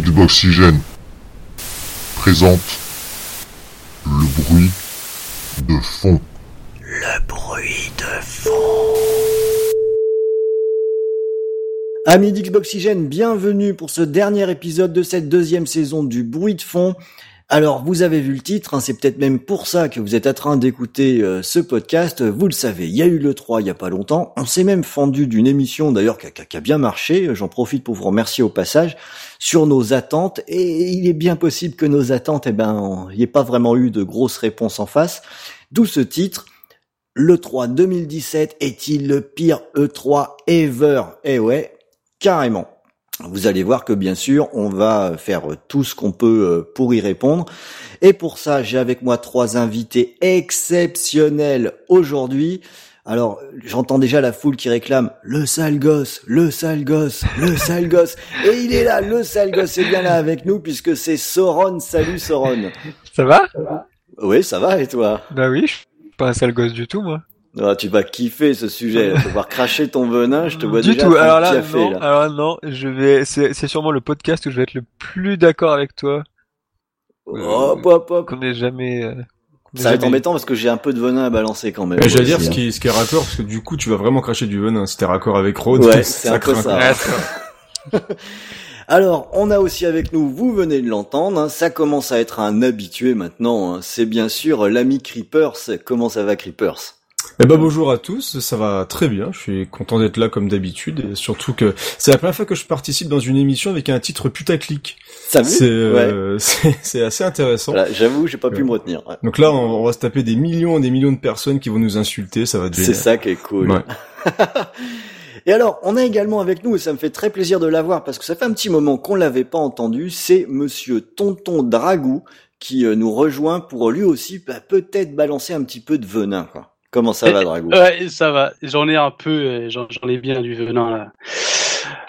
Xboxygène présente le bruit de fond. Le bruit de fond. Amis d'Xboxygène, bienvenue pour ce dernier épisode de cette deuxième saison du bruit de fond. Alors, vous avez vu le titre, hein, c'est peut-être même pour ça que vous êtes en train d'écouter euh, ce podcast. Vous le savez, il y a eu le 3 il y a pas longtemps. On s'est même fendu d'une émission d'ailleurs qui, a, bien marché. J'en profite pour vous remercier au passage sur nos attentes. Et il est bien possible que nos attentes, eh ben, il n'y ait pas vraiment eu de grosses réponses en face. D'où ce titre. Le 3 2017 est-il le pire E3 ever? Eh ouais, carrément. Vous allez voir que bien sûr, on va faire tout ce qu'on peut euh, pour y répondre. Et pour ça, j'ai avec moi trois invités exceptionnels aujourd'hui. Alors, j'entends déjà la foule qui réclame le sale gosse, le sale gosse, le sale gosse. Et il est là, le sale gosse est bien là avec nous puisque c'est Soron. Salut Soron. Ça va, Oui, ça va et toi? Bah oui, je suis pas un sale gosse du tout, moi. Ah, Tu vas kiffer ce sujet. Tu vas pouvoir cracher ton venin. Je te vois du déjà. tout. faire Alors là, café, non, là. alors non, je vais. C'est c'est sûrement le podcast où je vais être le plus d'accord avec toi. Hop, hop, hop. Qu'on ait jamais. euh, qu'on Ça va être embêtant parce que j'ai un peu de venin à balancer quand même. Mais j'allais dire ce hein. qui, est, ce qui est raccord, parce que du coup, tu vas vraiment cracher du venin. Si t'es raccord avec Rhodes, Ouais, c'est un peu ça- Alors, on a aussi avec nous, vous venez de l'entendre, hein, ça commence à être un habitué maintenant. hein, c'est bien sûr l'ami Creepers. Comment ça va Creepers? Eh ben, bonjour à tous, ça va très bien, je suis content d'être là comme d'habitude, et surtout que c'est la première fois que je participe dans une émission avec un titre putaclic. Ça C'est euh, c'est c'est assez intéressant. Voilà, J'avoue, j'ai pas pu me retenir. ouais. Donc là, on, on va se taper des millions et des millions de personnes qui vont nous insulter, ça va être C'est ça qui est cool. Ouais. Et alors, on a également avec nous, et ça me fait très plaisir de l'avoir parce que ça fait un petit moment qu'on l'avait pas entendu, c'est monsieur Tonton Dragou qui euh, nous rejoint pour lui aussi bah, peut-être balancer un petit peu de venin. Quoi. Comment ça va, Dragou Ouais, ça va. J'en ai un peu, euh, j'en ai bien du venin là.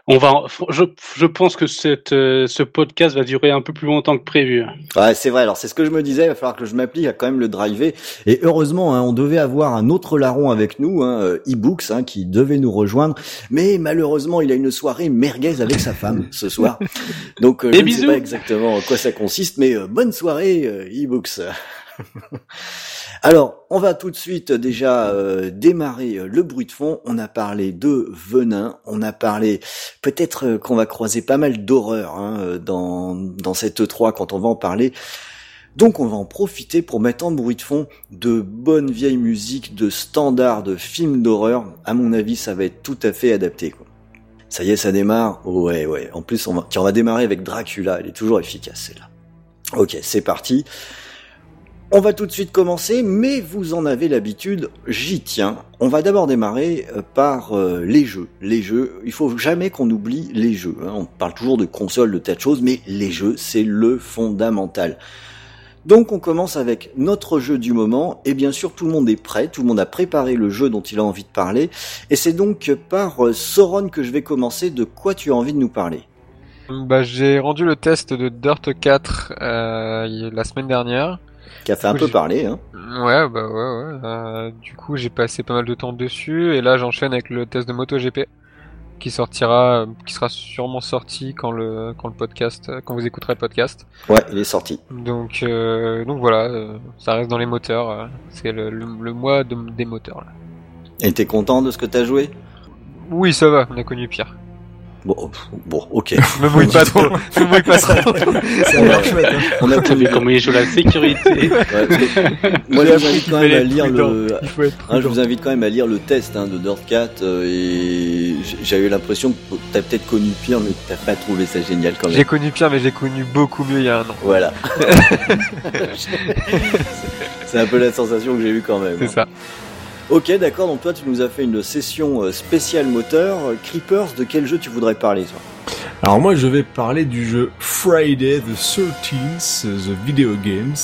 On va, je, je pense que cette, euh, ce podcast va durer un peu plus longtemps que prévu. Ouais, c'est vrai. Alors, c'est ce que je me disais. Il va falloir que je m'applique à quand même le driver. Et heureusement, hein, on devait avoir un autre larron avec nous, hein, eBooks, hein, qui devait nous rejoindre. Mais malheureusement, il a une soirée merguez avec sa femme ce soir. Donc, euh, je ne sais pas exactement en quoi ça consiste, mais euh, bonne soirée, eBooks. Alors, on va tout de suite euh, déjà euh, démarrer euh, le bruit de fond. On a parlé de venin, on a parlé peut-être qu'on va croiser pas mal d'horreur hein, dans, dans cette E3 quand on va en parler. Donc on va en profiter pour mettre en bruit de fond de bonnes vieilles musiques de standards de films d'horreur. À mon avis, ça va être tout à fait adapté. Ça y est, ça démarre. Ouais, ouais. En plus, on va, tiens, on va démarrer avec Dracula. Elle est toujours efficace, celle-là. Ok, c'est parti. On va tout de suite commencer, mais vous en avez l'habitude, j'y tiens. On va d'abord démarrer euh, par euh, les jeux. Les jeux, il faut jamais qu'on oublie les jeux. hein. On parle toujours de consoles, de tas de choses, mais les jeux, c'est le fondamental. Donc on commence avec notre jeu du moment, et bien sûr tout le monde est prêt, tout le monde a préparé le jeu dont il a envie de parler, et c'est donc par euh, Sauron que je vais commencer. De quoi tu as envie de nous parler? Bah, j'ai rendu le test de Dirt 4 euh, y- la semaine dernière. Qui a fait un peu parler, hein Ouais, bah ouais, ouais. euh, du coup, j'ai passé pas mal de temps dessus, et là, j'enchaîne avec le test de MotoGP qui sortira, qui sera sûrement sorti quand le quand le podcast, quand vous écouterez le podcast. Ouais, il est sorti. Donc, euh, donc voilà, euh, ça reste dans les moteurs. euh, c'est le, le, le mois de- des moteurs. Là. Et t'es content de ce que t'as joué? Oui, ça va, on a connu pire. Bon, bon, ok. Me mouille pas trop, me mouille pas trop. Ça a l'air chouette, hein. On a vu comment il joue la sécurité Ouais, moi, je vous invite quand même à lire le. Hein, je vous invite quand même à lire le test hein, de Dirt 4 euh, et j'ai eu l'impression que t'as peut-être connu pire mais t'as pas trouvé ça génial quand même. J'ai connu pire, mais j'ai connu beaucoup mieux il y a un an. Voilà. C'est un peu la sensation que j'ai eue quand même. C'est ça. Ok, d'accord. Donc toi, tu nous as fait une session euh, spéciale moteur. Creepers, de quel jeu tu voudrais parler, toi? Alors moi, je vais parler du jeu Friday the 13th, The Video Games.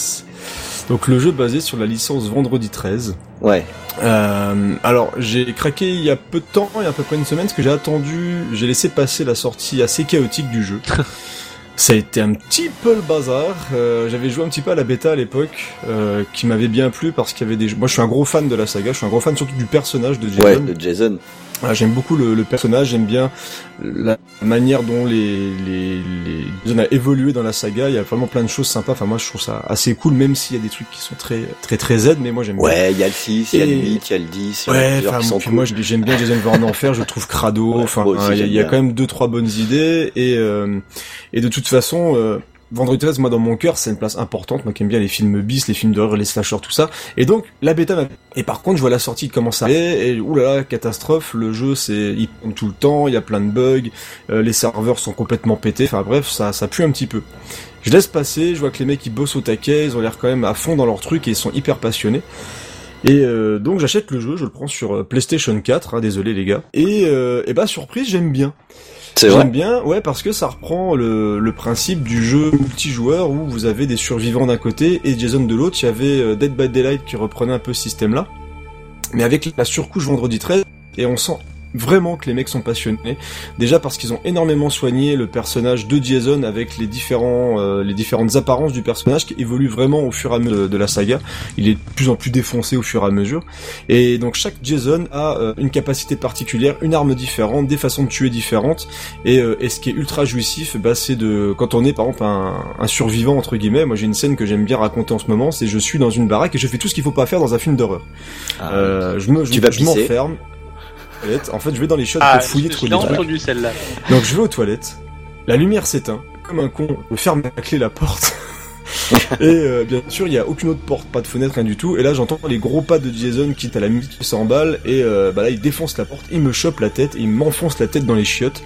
Donc le jeu basé sur la licence Vendredi 13. Ouais. Euh, alors, j'ai craqué il y a peu de temps, il y a à peu près une semaine, parce que j'ai attendu, j'ai laissé passer la sortie assez chaotique du jeu. Ça a été un petit peu le bazar. Euh, J'avais joué un petit peu à la bêta à l'époque, euh, qui m'avait bien plu parce qu'il y avait des. Moi, je suis un gros fan de la saga. Je suis un gros fan surtout du personnage de Jason. Ouais, de Jason. Voilà, j'aime beaucoup le, le personnage, j'aime bien la manière dont les les les Jason a évolué dans la saga. Il y a vraiment plein de choses sympas. Enfin moi je trouve ça assez cool, même s'il y a des trucs qui sont très très très Z, mais moi j'aime bien. Ouais, il y a le 6, il y a le Et- 8, il y a le 10, il y en a Ouais, enfin, puis cool. moi j'aime bien Jason va en enfer, je le trouve crado. Ouais, enfin, hein, il y a- y, quand même deux trois bonnes idées et euh, et de toute façon. Euh, Vendredi 13, moi dans mon cœur, c'est une place importante. Moi qui aime bien les films bis, les films d'horreur, les slashers, tout ça. Et donc la bêta m'a. Et par contre, je vois la sortie commence à aller et oulala, catastrophe. Le jeu, c'est il tout le temps, il y a plein de bugs, euh, les serveurs sont complètement pétés. Enfin bref, ça ça pue un petit peu. Je laisse passer, je vois que les mecs ils bossent au taquet, ils ont l'air quand même à fond dans leur truc et ils sont hyper passionnés. Et euh, donc j'achète le jeu, je le prends sur PlayStation 4, hein, désolé les gars. Et, euh, et bah surprise, j'aime bien. C'est vrai. J'aime bien, ouais, parce que ça reprend le, le principe du jeu multijoueur où vous avez des survivants d'un côté et Jason de l'autre. Il y avait euh, Dead by Daylight qui reprenait un peu ce système-là, mais avec la surcouche vendredi 13, et on sent vraiment que les mecs sont passionnés. Déjà parce qu'ils ont énormément soigné le personnage de Jason avec les différents, euh, les différentes apparences du personnage qui évoluent vraiment au fur et à mesure de, de la saga. Il est de plus en plus défoncé au fur et à mesure. Et donc chaque Jason a euh, une capacité particulière, une arme différente, des façons de tuer différentes. Et, euh, et ce qui est ultra jouissif, bah, c'est de quand on est par exemple un, un survivant entre guillemets. Moi j'ai une scène que j'aime bien raconter en ce moment, c'est je suis dans une baraque et je fais tout ce qu'il faut pas faire dans un film d'horreur. Ah, Euh, je me, je, Tu vas je pisser En fait, je vais dans les chiottes Ah, pour fouiller je des trucs. entendu celle-là. Donc je vais aux toilettes, la lumière s'éteint, comme un con, je ferme à clé la porte. et euh, bien sûr, il y a aucune autre porte, pas de fenêtre, rien du tout. Et là, j'entends les gros pas de Jason qui est à la minute qui s'emballe. Et euh, bah là, il défonce la porte, il me chope la tête, il m'enfonce la tête dans les chiottes.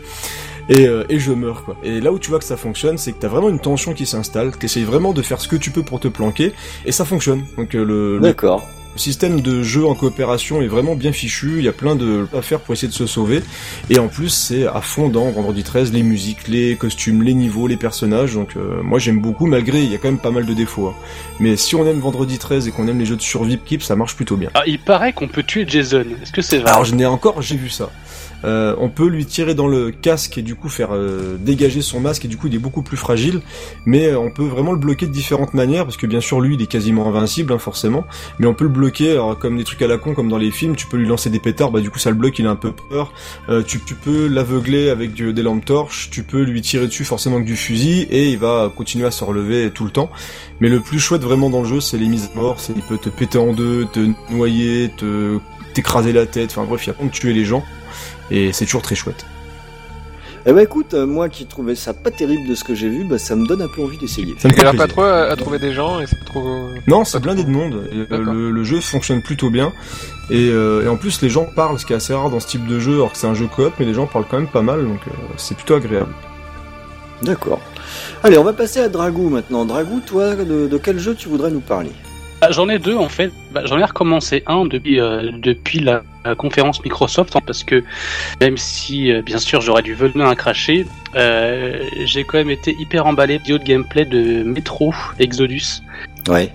Et, euh, et je meurs quoi. Et là où tu vois que ça fonctionne, c'est que t'as vraiment une tension qui s'installe, t'essayes vraiment de faire ce que tu peux pour te planquer, et ça fonctionne. Donc euh, le, le D'accord. Le système de jeu en coopération est vraiment bien fichu, il y a plein de à faire pour essayer de se sauver. Et en plus, c'est à fond dans Vendredi 13, les musiques, les costumes, les niveaux, les personnages. Donc euh, moi j'aime beaucoup, malgré il y a quand même pas mal de défauts. hein. Mais si on aime Vendredi 13 et qu'on aime les jeux de survie keep, ça marche plutôt bien. Ah, il paraît qu'on peut tuer Jason. Est-ce que c'est vrai? Alors je n'ai encore, j'ai vu ça. Euh, on peut lui tirer dans le casque et du coup faire euh, dégager son masque et du coup il est beaucoup plus fragile. Mais euh, on peut vraiment le bloquer de différentes manières parce que bien sûr lui il est quasiment invincible hein, forcément. Mais on peut le bloquer alors, comme des trucs à la con comme dans les films. Tu peux lui lancer des pétards, bah du coup ça le bloque, il a un peu peur. Tu, peux l'aveugler avec des lampes torches. Tu peux lui tirer dessus forcément avec du fusil et il va continuer à se relever tout le temps. Mais le plus chouette vraiment dans le jeu c'est les mises à mort. C'est il peut te péter en deux, te noyer, te t'écraser la tête. Enfin bref il y a de tuer les gens et c'est toujours très chouette. Eh ben écoute, euh, moi qui trouvais ça pas terrible de ce que j'ai vu, bah, ça me donne un peu envie d'essayer. Ça me fait galère pas trop à, à trouver des gens et c'est pas trop. Non, c'est blindé trop. de monde. Et, euh, le, le jeu fonctionne plutôt bien. Et, euh, et en plus, les gens parlent, ce qui est assez rare dans ce type de jeu, alors que c'est un jeu coop, mais les gens parlent quand même pas mal, donc euh, c'est plutôt agréable. D'accord. Allez, on va passer à Dragou maintenant. Dragou, toi, de, de quel jeu tu voudrais nous parler? Ah, J'en ai deux en fait. Bah, J'en ai recommencé un depuis euh, depuis la conférence Microsoft hein, parce que même si euh, bien sûr j'aurais du venin à cracher, euh, j'ai quand même été hyper emballé vidéo de gameplay de Metro Exodus. Ouais.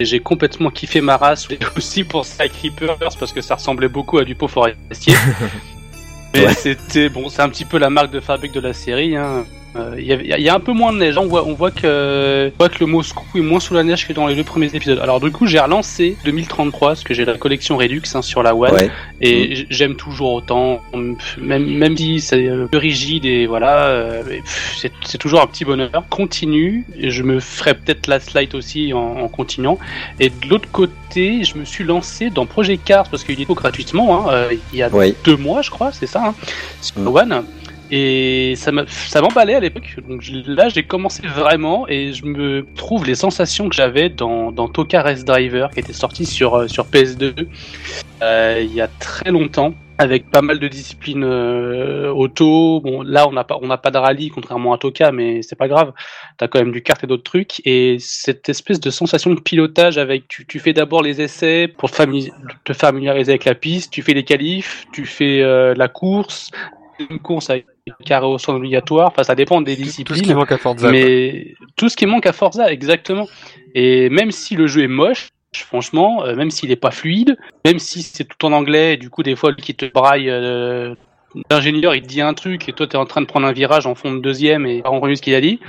Et J'ai complètement kiffé ma race et aussi pour ça Creepers parce que ça ressemblait beaucoup à du pot forestier. Mais Ouais. c'était bon, c'est un petit peu la marque de fabrique de la série. hein. Euh, Il y, y a un peu moins de neige. On voit, on voit que, on voit que le Moscou est moins sous la neige que dans les deux premiers épisodes. Alors du coup, j'ai relancé 2033 parce que j'ai la collection Redux hein, sur la One Ouais. et j- j'aime toujours autant, même même si c'est euh, peu rigide et voilà, euh, c'est c'est toujours un petit bonheur. Continue, et je me ferai peut-être la slide aussi en, en continuant. Et de l'autre côté, je me suis lancé dans Project Cars parce qu'il est gratuitement. Hein, euh, il y a deux mois, je crois, c'est ça, hein, sur Mm. One. Et ça m'emballait à l'époque. Donc là, j'ai commencé vraiment et je me trouve les sensations que j'avais dans, dans Toka Race Driver qui était sorti sur, euh, sur PS2 euh, il y a très longtemps avec pas mal de disciplines euh, auto. Bon, là, on n'a pas, on n'a pas de rallye contrairement à Toka, mais c'est pas grave. T'as quand même du kart et d'autres trucs. Et cette espèce de sensation de pilotage avec, tu, tu fais d'abord les essais pour te te familiariser avec la piste. Tu fais les qualifs, tu fais euh, la course, une course avec carré au sol obligatoire. Enfin, ça dépend des Tout, tout disciplines. ce qui manque à Forza. quoi. Mais tout ce qui manque à Forza, exactement. Et même si le jeu est moche, franchement, euh, même s'il est pas fluide, même si c'est tout en anglais, et du coup des fois qui te braille, euh, l'ingénieur il te dit un truc et toi t'es en train de prendre un virage en fond de deuxième et pas entendu ce qu'il a dit.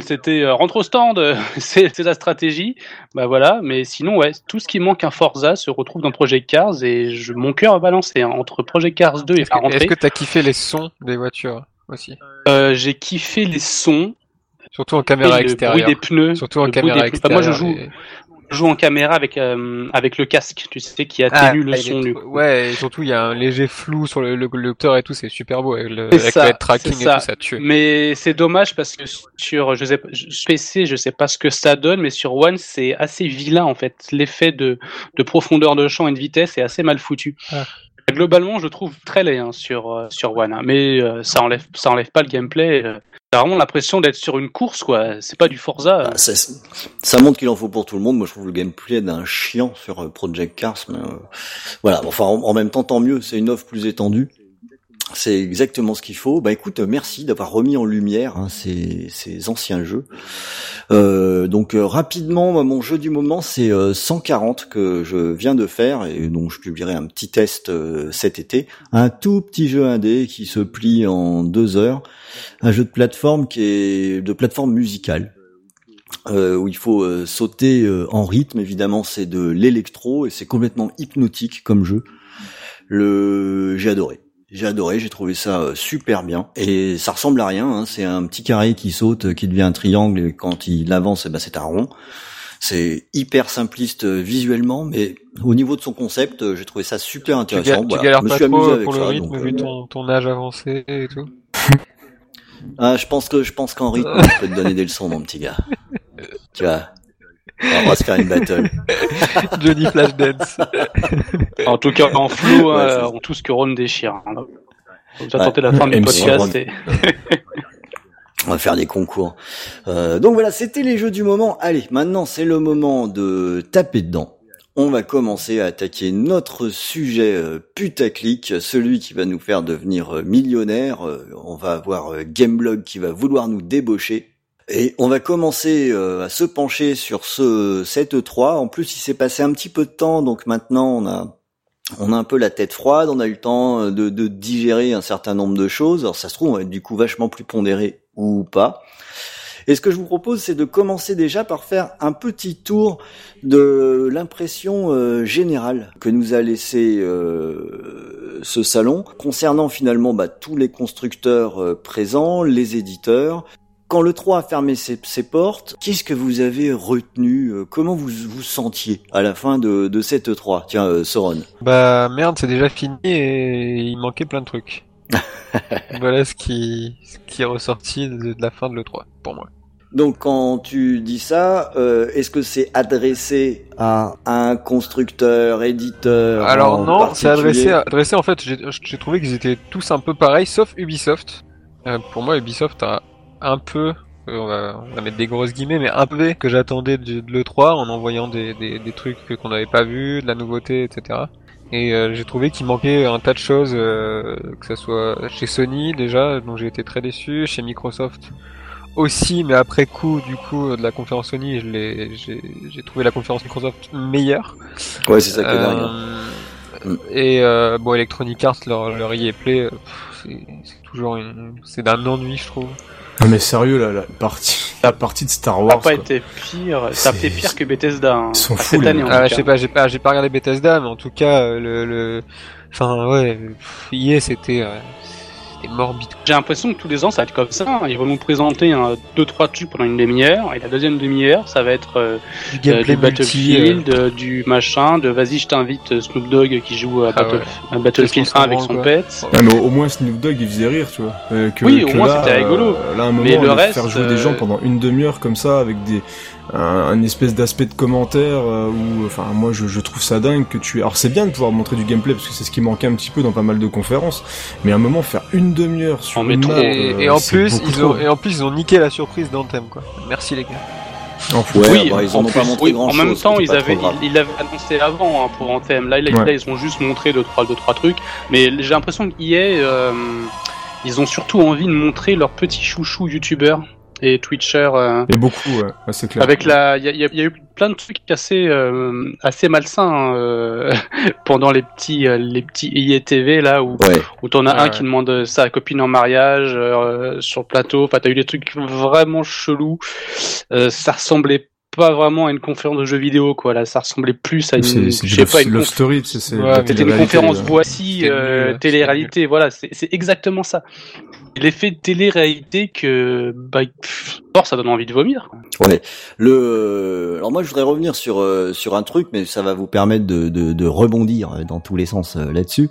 C'était euh, rentre au stand, euh, c'est la stratégie. Bah voilà, mais sinon, ouais, tout ce qui manque un Forza se retrouve dans Project Cars et je, mon cœur a balancé hein, entre Project Cars 2 et Est-ce que- que t'as kiffé les sons des voitures aussi Euh, J'ai kiffé les sons, Surtout en caméra et le bruit extérieure. des pneus. Surtout en caméra pneus. Enfin, moi, extérieure. je joue, et- joue en caméra avec euh, avec le casque, tu sais, qui atténue le ah, il son du coup. Ouais, et surtout il y a un léger flou sur le, le, le lecteur et tout, c'est super beau avec le, avec ça, le tracking et ça. tout, ça tue. Mais c'est dommage parce que sur je sais, PC, je sais pas ce que ça donne, mais sur One, c'est assez vilain en fait. L'effet de, de profondeur de champ et de vitesse est assez mal foutu. Ah. Globalement, je trouve très laid hein, sur euh, sur One, hein. mais euh, ça enlève ça enlève pas le gameplay. euh. T'as vraiment l'impression d'être sur une course, quoi. C'est pas du Forza. Bah, ça, montre qu'il en faut pour tout le monde. Moi, je trouve le gameplay d'un chiant sur euh, Project Cars. Mais, euh, voilà. Enfin, en, en même temps, tant mieux. C'est une offre plus étendue. C'est exactement ce qu'il faut. Bah écoute, merci d'avoir remis en lumière hein, ces, anciens jeux. Euh, donc euh, rapidement, mon jeu du moment, c'est euh, 140 que je viens de faire et dont je publierai un petit test euh, cet été. Un tout petit jeu indé qui se plie en deux heures. Un jeu de plateforme qui est de plateforme musicale où il faut sauter en rythme. Évidemment, c'est de l'électro et c'est complètement hypnotique comme jeu. Le, j'ai adoré. J'ai adoré, j'ai trouvé ça euh, super bien et ça ressemble à rien. Hein. C'est un petit carré qui saute, euh, qui devient un triangle et quand il avance, eh ben c'est un rond. C'est hyper simpliste euh, visuellement, mais au niveau de son concept, j'ai trouvé ça super intéressant. tu Voilà. galères Je me pas suis amusé trop avec pour le ça, rythme donc, vu ton, ton âge avancé et tout? Ah, je pense que je pense qu'en rythme, je peux te donner des leçons, mon petit gars. Tu vois, on va se faire une battle. Johnny Flashdance. En tout cas, en Ouais, hein, c'est- on tout ce que Ron déchire. hein. Vous Ouais. la fin du podcast. Et- On va faire des concours. Euh, donc voilà, c'était les jeux du moment. Allez, maintenant c'est le moment de taper dedans. On va commencer à attaquer notre sujet euh, putaclic, celui qui va nous faire devenir euh, millionnaire. Euh, on va avoir euh, Gameblog qui va vouloir nous débaucher. Et on va commencer euh, à se pencher sur ce cette E3. En plus, il s'est passé un petit peu de temps, donc maintenant on a on a un peu la tête froide, on a eu le temps euh, de, de digérer un certain nombre de choses. Alors ça se trouve, on va être du coup vachement plus pondéré ou pas. Et ce que je vous propose, c'est de commencer déjà par faire un petit tour de l'impression euh, générale que nous a laissé euh, ce salon concernant finalement bah, tous les constructeurs euh, présents, les éditeurs. Quand le 3 a fermé ses, ses portes, qu'est-ce que vous avez retenu euh, Comment vous vous sentiez à la fin de, de cette E3 Tiens, euh, Soron. Bah merde, c'est déjà fini et il manquait plein de trucs. voilà ce qui, ce qui est ressorti de, de la fin de l'E3 pour moi. Donc quand tu dis ça, euh, est-ce que c'est adressé à un constructeur, éditeur Alors en non, c'est adressé, à- adressé en fait, j'ai j'ai trouvé qu'ils étaient tous un peu pareils, sauf Ubisoft. Euh, pour moi, Ubisoft a un peu, euh, on, va, on va mettre des grosses guillemets, mais un peu que j'attendais de, de l'E3 en envoyant des, des, des trucs qu'on n'avait pas vus, de la nouveauté, etc. Et euh, j'ai trouvé qu'il manquait un tas de choses, euh, que ce soit chez Sony déjà, dont j'ai été très déçu, chez Microsoft aussi, mais après coup, du coup, de la conférence Sony, j'ai, j'ai trouvé la conférence Microsoft meilleure. Ouais, c'est ça qui est hein. Euh. Et euh, bon, Electronic Arts, leur, leur EA Play, c'est toujours une, c'est d'un ennui, je trouve. Non mais sérieux là, la partie, la partie de Star Ça Wars. n'a pas quoi. été pire. Ça a été pire que Bethesda. Hein, Ils sont fous, cette les année, en mecs. tout Ah, cas. je sais pas, j'ai pas, j'ai pas regardé Bethesda, mais en tout cas, euh, le, le, enfin ouais, EA c'était, euh, c'était morbide. J'ai l'impression que tous les ans, ça va être comme ça. hein. Ils vont nous présenter un, deux, trois trucs pendant une demi-heure, et la deuxième demi-heure, ça va être euh, Du euh, gameplay du multi. Battlefield, euh, du machin, de vas-y, je t'invite euh, Snoop Dogg qui joue à, Ah Battle- ouais. à Battlefield Qu'est-ce qu'on 1 avec son pet. Ouais, mais au, au moins Snoop Dogg il faisait rire, tu vois. Euh, que, Oui, au moins, c'était rigolo. euh, là, un moment, Mais le reste, faire jouer des euh, gens pendant une demi-heure comme ça avec des un, un espèce d'aspect de commentaire euh, où, enfin, moi je, je trouve ça dingue que tu. Alors c'est bien de pouvoir montrer du gameplay parce que c'est ce qui manquait un petit peu dans pas mal de conférences. Mais à un moment faire une demi-heure sur En une métro. map, Et, euh, et en c'est plus, ils trop. ont, et en plus, ils ont niqué la surprise d'Anthem, quoi. Merci les gars. En plus. Ouais, oui, bah, ils en en, ont pas plus, montré oui, grand en chose. même temps, ils avaient, ils ils l'avaient annoncé avant hein, pour Anthem. Là, là, Ouais. là, ils ont juste montré deux trois, deux trois trucs. Mais j'ai l'impression qu'IA, euh, ils ont surtout envie de montrer leurs petits chouchous youtubeurs. Et Twitcher. euh, Et beaucoup, ouais, c'est clair. avec la, il y a, il y a- il y a eu plein de trucs assez euh, assez malsains hein, euh, pendant les petits euh, les petits IETV là où Ouais. où t'en as Ouais, un ouais. qui demande sa copine en mariage euh, sur le plateau. Enfin, t'as eu des trucs vraiment chelous. Euh, ça ressemblait pas vraiment à une conférence de jeux vidéo, quoi. Là, ça ressemblait plus à une, je sais pas, une conf- story, c'est Ouais, une conférence là. voici, euh, nul, télé-réalité. Voilà, c'est c'est exactement ça. L'effet de télé-réalité que, bah, pff, fort, ça donne envie de vomir. Ouais. Le. Alors moi, je voudrais revenir sur euh, sur un truc, mais ça va vous permettre de de, de rebondir dans tous les sens euh, là-dessus.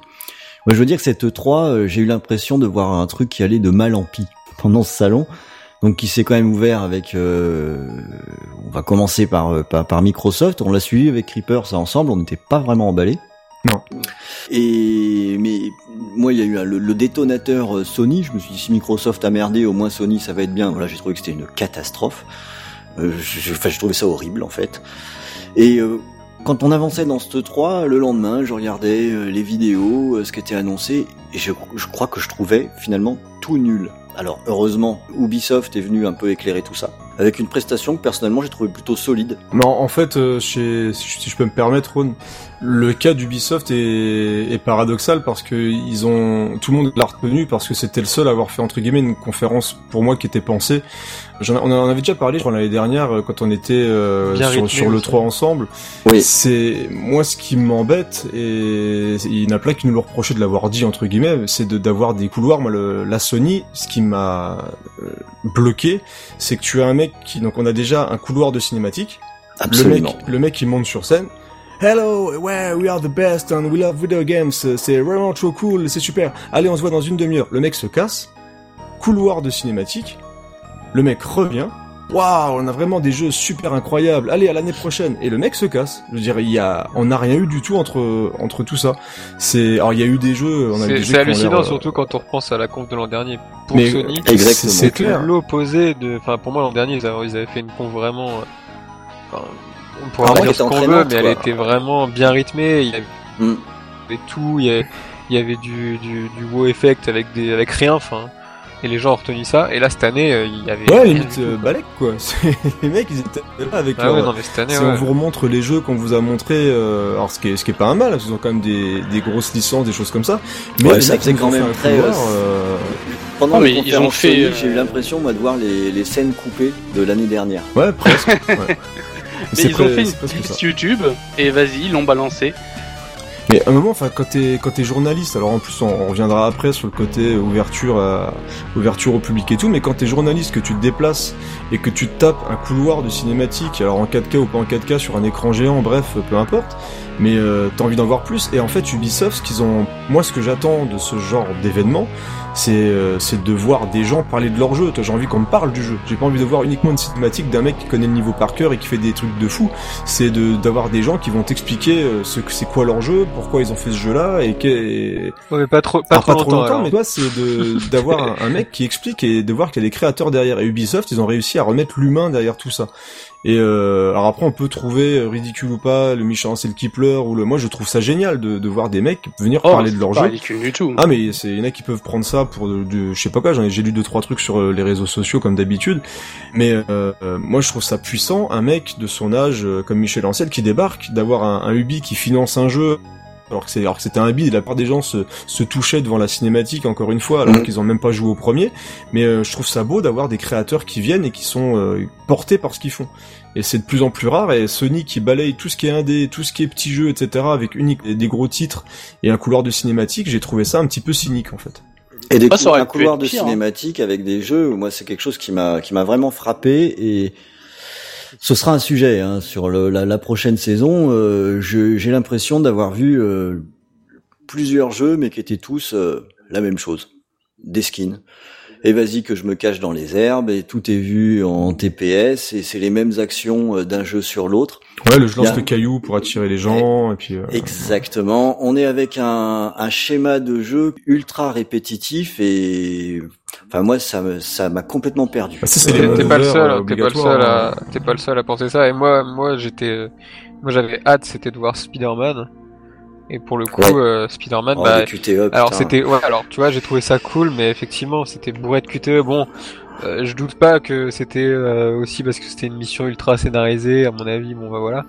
Moi, je veux dire que cette 3, euh, j'ai eu l'impression de voir un truc qui allait de mal en pis pendant ce salon. Donc, qui s'est quand même ouvert avec. euh, on va commencer par, euh, par par Microsoft. On l'a suivi avec Creeper, ça ensemble. On n'était pas vraiment emballé. Non. Et mais moi, il y a eu un- le, le détonateur euh, Sony. Je me suis dit si Microsoft a merdé, au moins Sony, ça va être bien. Voilà, j'ai trouvé que c'était une catastrophe. Euh, je, enfin, je trouvais ça horrible en fait. Et euh, quand on avançait dans ce 3, le lendemain, je regardais euh, les vidéos, ce qui était annoncé, et je, je crois que je trouvais finalement tout nul. Alors heureusement, Ubisoft est venu un peu éclairer tout ça, avec une prestation que personnellement j'ai trouvé plutôt solide. Mais en, en fait, euh, chez, si je peux me permettre, Ron, le cas d'Ubisoft est, est paradoxal parce que ils ont tout le monde l'a retenu parce que c'était le seul à avoir fait entre guillemets une conférence pour moi qui était pensée. J'en- on en avait déjà parlé, je crois l'année dernière euh, quand on était euh, sur, rythmé sur le aussi. 3 ensemble. Oui. C'est moi ce qui m'embête et il y en a plein qui nous le reprochaient de l'avoir dit entre guillemets, c'est de d'avoir des couloirs. Moi, le, la Sony, ce qui m'a euh, bloqué, c'est que tu as un mec qui donc on a déjà un couloir de cinématique. Le mec, le mec qui monte sur scène. Hello, ouais, we are the best and we love video games. C'est vraiment trop cool, c'est super. Allez, on se voit dans une demi-heure. Le mec se casse. Couloir de cinématique. Le mec revient. Waouh, on a vraiment des jeux super incroyables. Allez, à l'année prochaine. Et le mec se casse. Je veux dire, il y a, on n'a rien eu du tout entre entre tout ça. C'est, alors il y a eu des jeux, on a eu C'est des jeux c'est qui ont hallucinant, euh, surtout quand on repense à la conf de l'an dernier. Pour Mais- Sony, c'est- Exactement. C'est clair. l'opposé de. Enfin, pour moi, l'an dernier, ils avaient, ils avaient fait une conf vraiment. euh, Enfin, on pourrait Ah, dire ce qu'on veut, mais elle quoi. était vraiment bien rythmée. Il y avait Mm. tout, il y avait, il y avait du, du, du wow effect avec, des, avec rien, enfin. Et les gens ont retenu ça. Et là, cette année, euh, il y avait. Ouais, limite euh, quoi. balèque quoi. C'est- Les mecs, ils étaient là avec Ah leur, ouais, non, mais cette année, Si ouais. on vous remontre les jeux qu'on vous a montrés, euh, alors ce qui est ce qui est pas un mal, parce qu'ils ont quand même des, des grosses licences, des choses comme ça. Mais Ouais, les ça mecs, nous quand même un très, couloir, euh, euh, Pendant Ah, mais ils conférence ont fait, euh, j'ai eu l'impression moi de voir les, les scènes coupées de l'année dernière. Ouais, presque. ouais. Mais C'est ils ont fait une c'est petite. YouTube et vas-y, ils l'ont balancé. Mais à un moment, enfin, quand t'es quand t'es journaliste, alors en plus on, reviendra après sur le côté ouverture à, ouverture au public et tout, mais quand t'es journaliste, que tu te déplaces et que tu tapes un couloir de cinématique, alors en 4K ou pas en 4K sur un écran géant, bref, peu importe, mais euh, t'as envie d'en voir plus. Et en fait, Ubisoft, ce qu'ils ont, moi, ce que j'attends de ce genre d'événement, c'est euh, de voir des gens parler de leur jeu. J'ai envie qu'on me parle du jeu. J'ai pas envie de voir uniquement une cinématique d'un mec qui connaît le niveau par cœur et qui fait des trucs de fou. C'est de d'avoir des gens qui vont t'expliquer euh, ce que c'est quoi leur jeu, pourquoi ils ont fait ce jeu-là et que Ouais, mais pas trop, pas trop longtemps. mais toi, c'est de d'avoir un, un mec qui explique et de voir qu'il y a des créateurs derrière. Et Ubisoft, ils ont réussi à remettre l'humain derrière tout ça. Et euh, alors après, on peut trouver euh, ridicule ou pas, le méchant c'est le qui pleure ou le. Moi, je trouve ça génial de, de voir des mecs venir Oh, parler de leur pas jeu. ridicule du tout. Ah mais c'est il y en a qui peuvent prendre ça pour de, de- je sais pas quoi j'en ai j'ai lu deux trois trucs sur euh, les réseaux sociaux comme d'habitude mais euh, euh, moi je trouve ça puissant un mec de son âge comme Michel Ancel qui débarque d'avoir un, un Ubi qui finance un jeu alors que c'est alors que c'était un bid la part des gens se, se touchaient devant la cinématique encore une fois alors Mhm. qu'ils ont même pas joué au premier mais euh, je trouve ça beau d'avoir des créateurs qui viennent et qui sont euh, portés par ce qu'ils font et c'est de plus en plus rare et Sony qui balaye tout ce qui est indé tout ce qui est petits jeux etc avec unique des gros titres et un couloir de cinématique, j'ai trouvé ça un petit peu cynique en fait. Et des Ah, cou- un couloir de pire, hein. cinématique avec des jeux, moi c'est quelque chose qui m'a qui m'a vraiment frappé et ce sera un sujet hein, sur le, la, la prochaine saison. Euh, J'ai l'impression d'avoir vu euh, plusieurs jeux, mais qui étaient tous euh, la même chose, des skins. Et vas-y que je me cache dans les herbes et tout est vu en TPS et c'est les mêmes actions euh, d'un jeu sur l'autre. Ouais, le je lance a- le caillou pour attirer les gens et puis. euh, Exactement. On est avec un, un schéma de jeu ultra répétitif et enfin moi ça me ça m'a complètement perdu. bah, T'es pas le seul, hein, t'es pas le seul à, hein. t'es pas le seul à penser ça. Et moi, moi, j'étais, moi, j'avais hâte, c'était de voir Spider-Man. Et pour le coup, Ouais. euh, Spider-Man, Oh, bah, QTE, alors c'était, ouais, alors tu vois, j'ai trouvé ça cool, mais effectivement, c'était bourré de QTE. Bon, Euh, je doute pas que c'était euh, aussi parce que c'était une mission ultra scénarisée, à mon avis, bon bah voilà.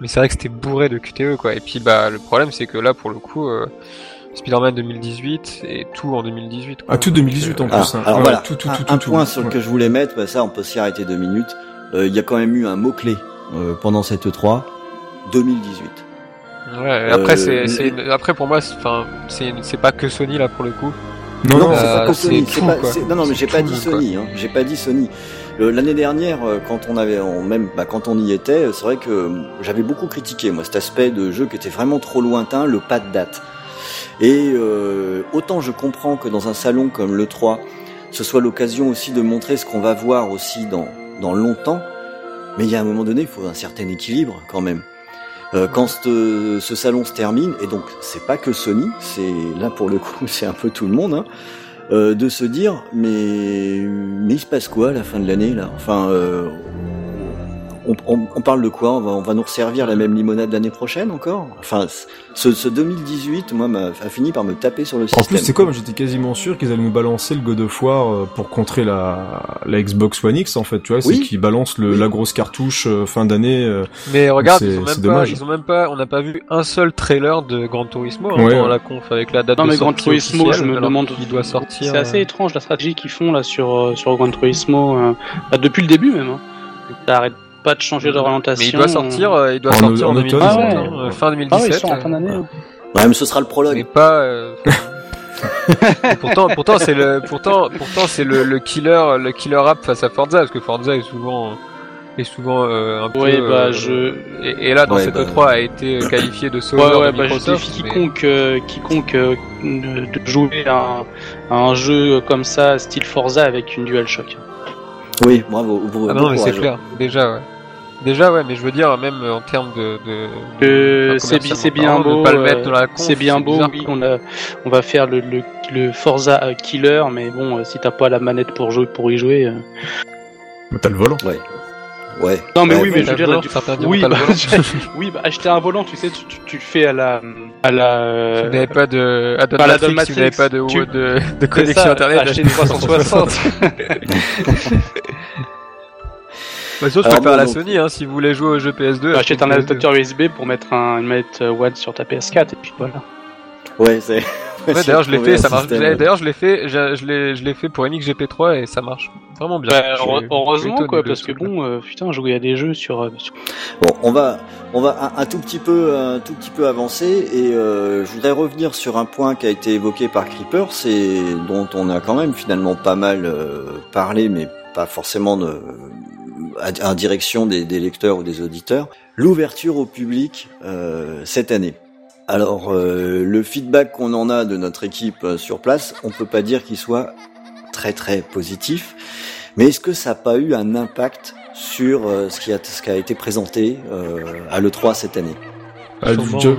Mais c'est vrai que c'était bourré de QTE quoi. Et puis bah le problème c'est que là pour le coup, euh, Spider-Man 2018 et tout en 2018. Quoi. Ah, tout 2018 en Ah, plus. hein. alors Ouais, voilà, tout, tout, un, tout, un tout, point tout. sur Ouais. lequel je voulais mettre, bah ça on peut s'y arrêter deux minutes. Euh, Il y a quand même eu un mot-clé euh, pendant cette E3, 2018. Ouais, et après Euh, c'est, après pour moi, c'est- enfin c'est, une- c'est pas que Sony là pour le coup. Non, non, c'est euh, pas que Sony. tout, c'est pas- quoi. c'est- non, non, mais j'ai C'est pas tout dit. Sony. Hein, j'ai pas dit Sony. L'année dernière, euh, quand on avait, on- même bah, quand on y était, c'est vrai que j'avais beaucoup critiqué moi cet aspect de jeu qui était vraiment trop lointain, le pas de date. Et euh, autant je comprends que dans un salon comme le 3, ce soit l'occasion aussi de montrer ce qu'on va voir aussi dans dans longtemps. Mais il y a un moment donné, il faut un certain équilibre quand même. Euh, quand ce, ce salon se termine, et donc c'est pas que Sony, c'est là pour le coup c'est un peu tout le monde, hein, euh, de se dire mais mais il se passe quoi à la fin de l'année là? Enfin, euh, on, on- on parle de quoi? On va, on va nous resservir la même limonade l'année prochaine encore? Enfin, ce, ce 2018, moi, m'a, a fini par me taper sur le En système. plus, c'est quoi? Moi, J'étais quasiment sûr qu'ils allaient nous balancer le God of War euh, pour contrer la, la Xbox One X, en fait, tu vois. Oui. C'est qu'ils balancent le, Oui. la grosse cartouche euh, fin d'année. euh, Mais regarde, ils ont même pas, dommage. ils ont même pas, on n'a pas vu un seul trailer de Gran Turismo hein, Ouais, ouais. la conf avec la date Non de mais Gran Turismo, je me demande. qu'il doit sortir. C'est assez euh, étrange la stratégie qu'ils font là sur sur Gran Turismo, euh, bah, depuis le début même. Hein. Ça arrête pas de changer Mais d'orientation. il doit sortir, euh, il doit En- sortir en, en automne, 2017, ah ouais. hein, euh, fin Ah 2017. oui, ils sont en euh, fin d'année. hein. Ouais, mais ce sera le prologue. mais pas. euh, et pourtant, pourtant c'est le, pourtant, pourtant c'est le, le killer, le killer app face à Forza, parce que Forza est souvent, est souvent euh, un peu. Oui, bah euh, je. Et, et là, dans Ouais, cette bah. E3 a été qualifié de sauveur Ouais, ouais, de bah je défie mais- quiconque, euh, quiconque euh, de, jouer à un, à un jeu comme ça, style Forza, avec une DualShock. Oui, bravo. bravo, Ah non, mais c'est clair. Déjà, ouais. Déjà, ouais, mais je veux dire, même en termes de. c'est bien beau, de pas le euh, c'est bien beau, bizarre, oui, on, a, on va faire le, le, le Forza euh, Killer, mais bon, euh, si t'as pas la manette pour jouer, pour y jouer. euh. bah, T'as le volant. Ouais. Non, mais Ouais, oui, mais je veux dire, là, diront oui, bah, oui, bah, acheter un volant, tu sais, tu, tu, tu le fais à la, à la, euh, Vous n'avez pas de. À Pas la Matrix, si vous n'avez Matrix, pas de, tu- de, de c'est connexion ça, internet. acheter une 360. Bah, à bon, la donc- Sony, hein, si vous voulez jouer au jeu PS2. Achète un achetez le PS2. adaptateur USB pour mettre un, une manette euh, One sur ta PS4 et puis voilà. Ouais, c'est. Ouais, d'ailleurs, je l'ai fait, ça marche. D'ailleurs, je l'ai fait, je, je l'ai, je l'ai fait pour MXGP3 et ça marche vraiment bien. Bah, Je je heureusement quoi, parce ce que bon, euh, putain, jouer à des jeux sur. euh, sur- Bon, on va, on va un, un tout petit peu, un tout petit peu avancer et euh, je voudrais revenir sur un point qui a été évoqué par Creeper, c'est dont on a quand même finalement pas mal euh, parlé, mais pas forcément de, en direction des, des lecteurs ou des auditeurs. L'ouverture au public euh, cette année. Alors, euh, le feedback qu'on en a de notre équipe euh, sur place, on peut pas dire qu'il soit très très positif. Mais est-ce que ça n'a pas eu un impact sur euh, ce, qui a, ce qui a été présenté euh, à l'E3 cette année? Ah, Sûrement. déjà,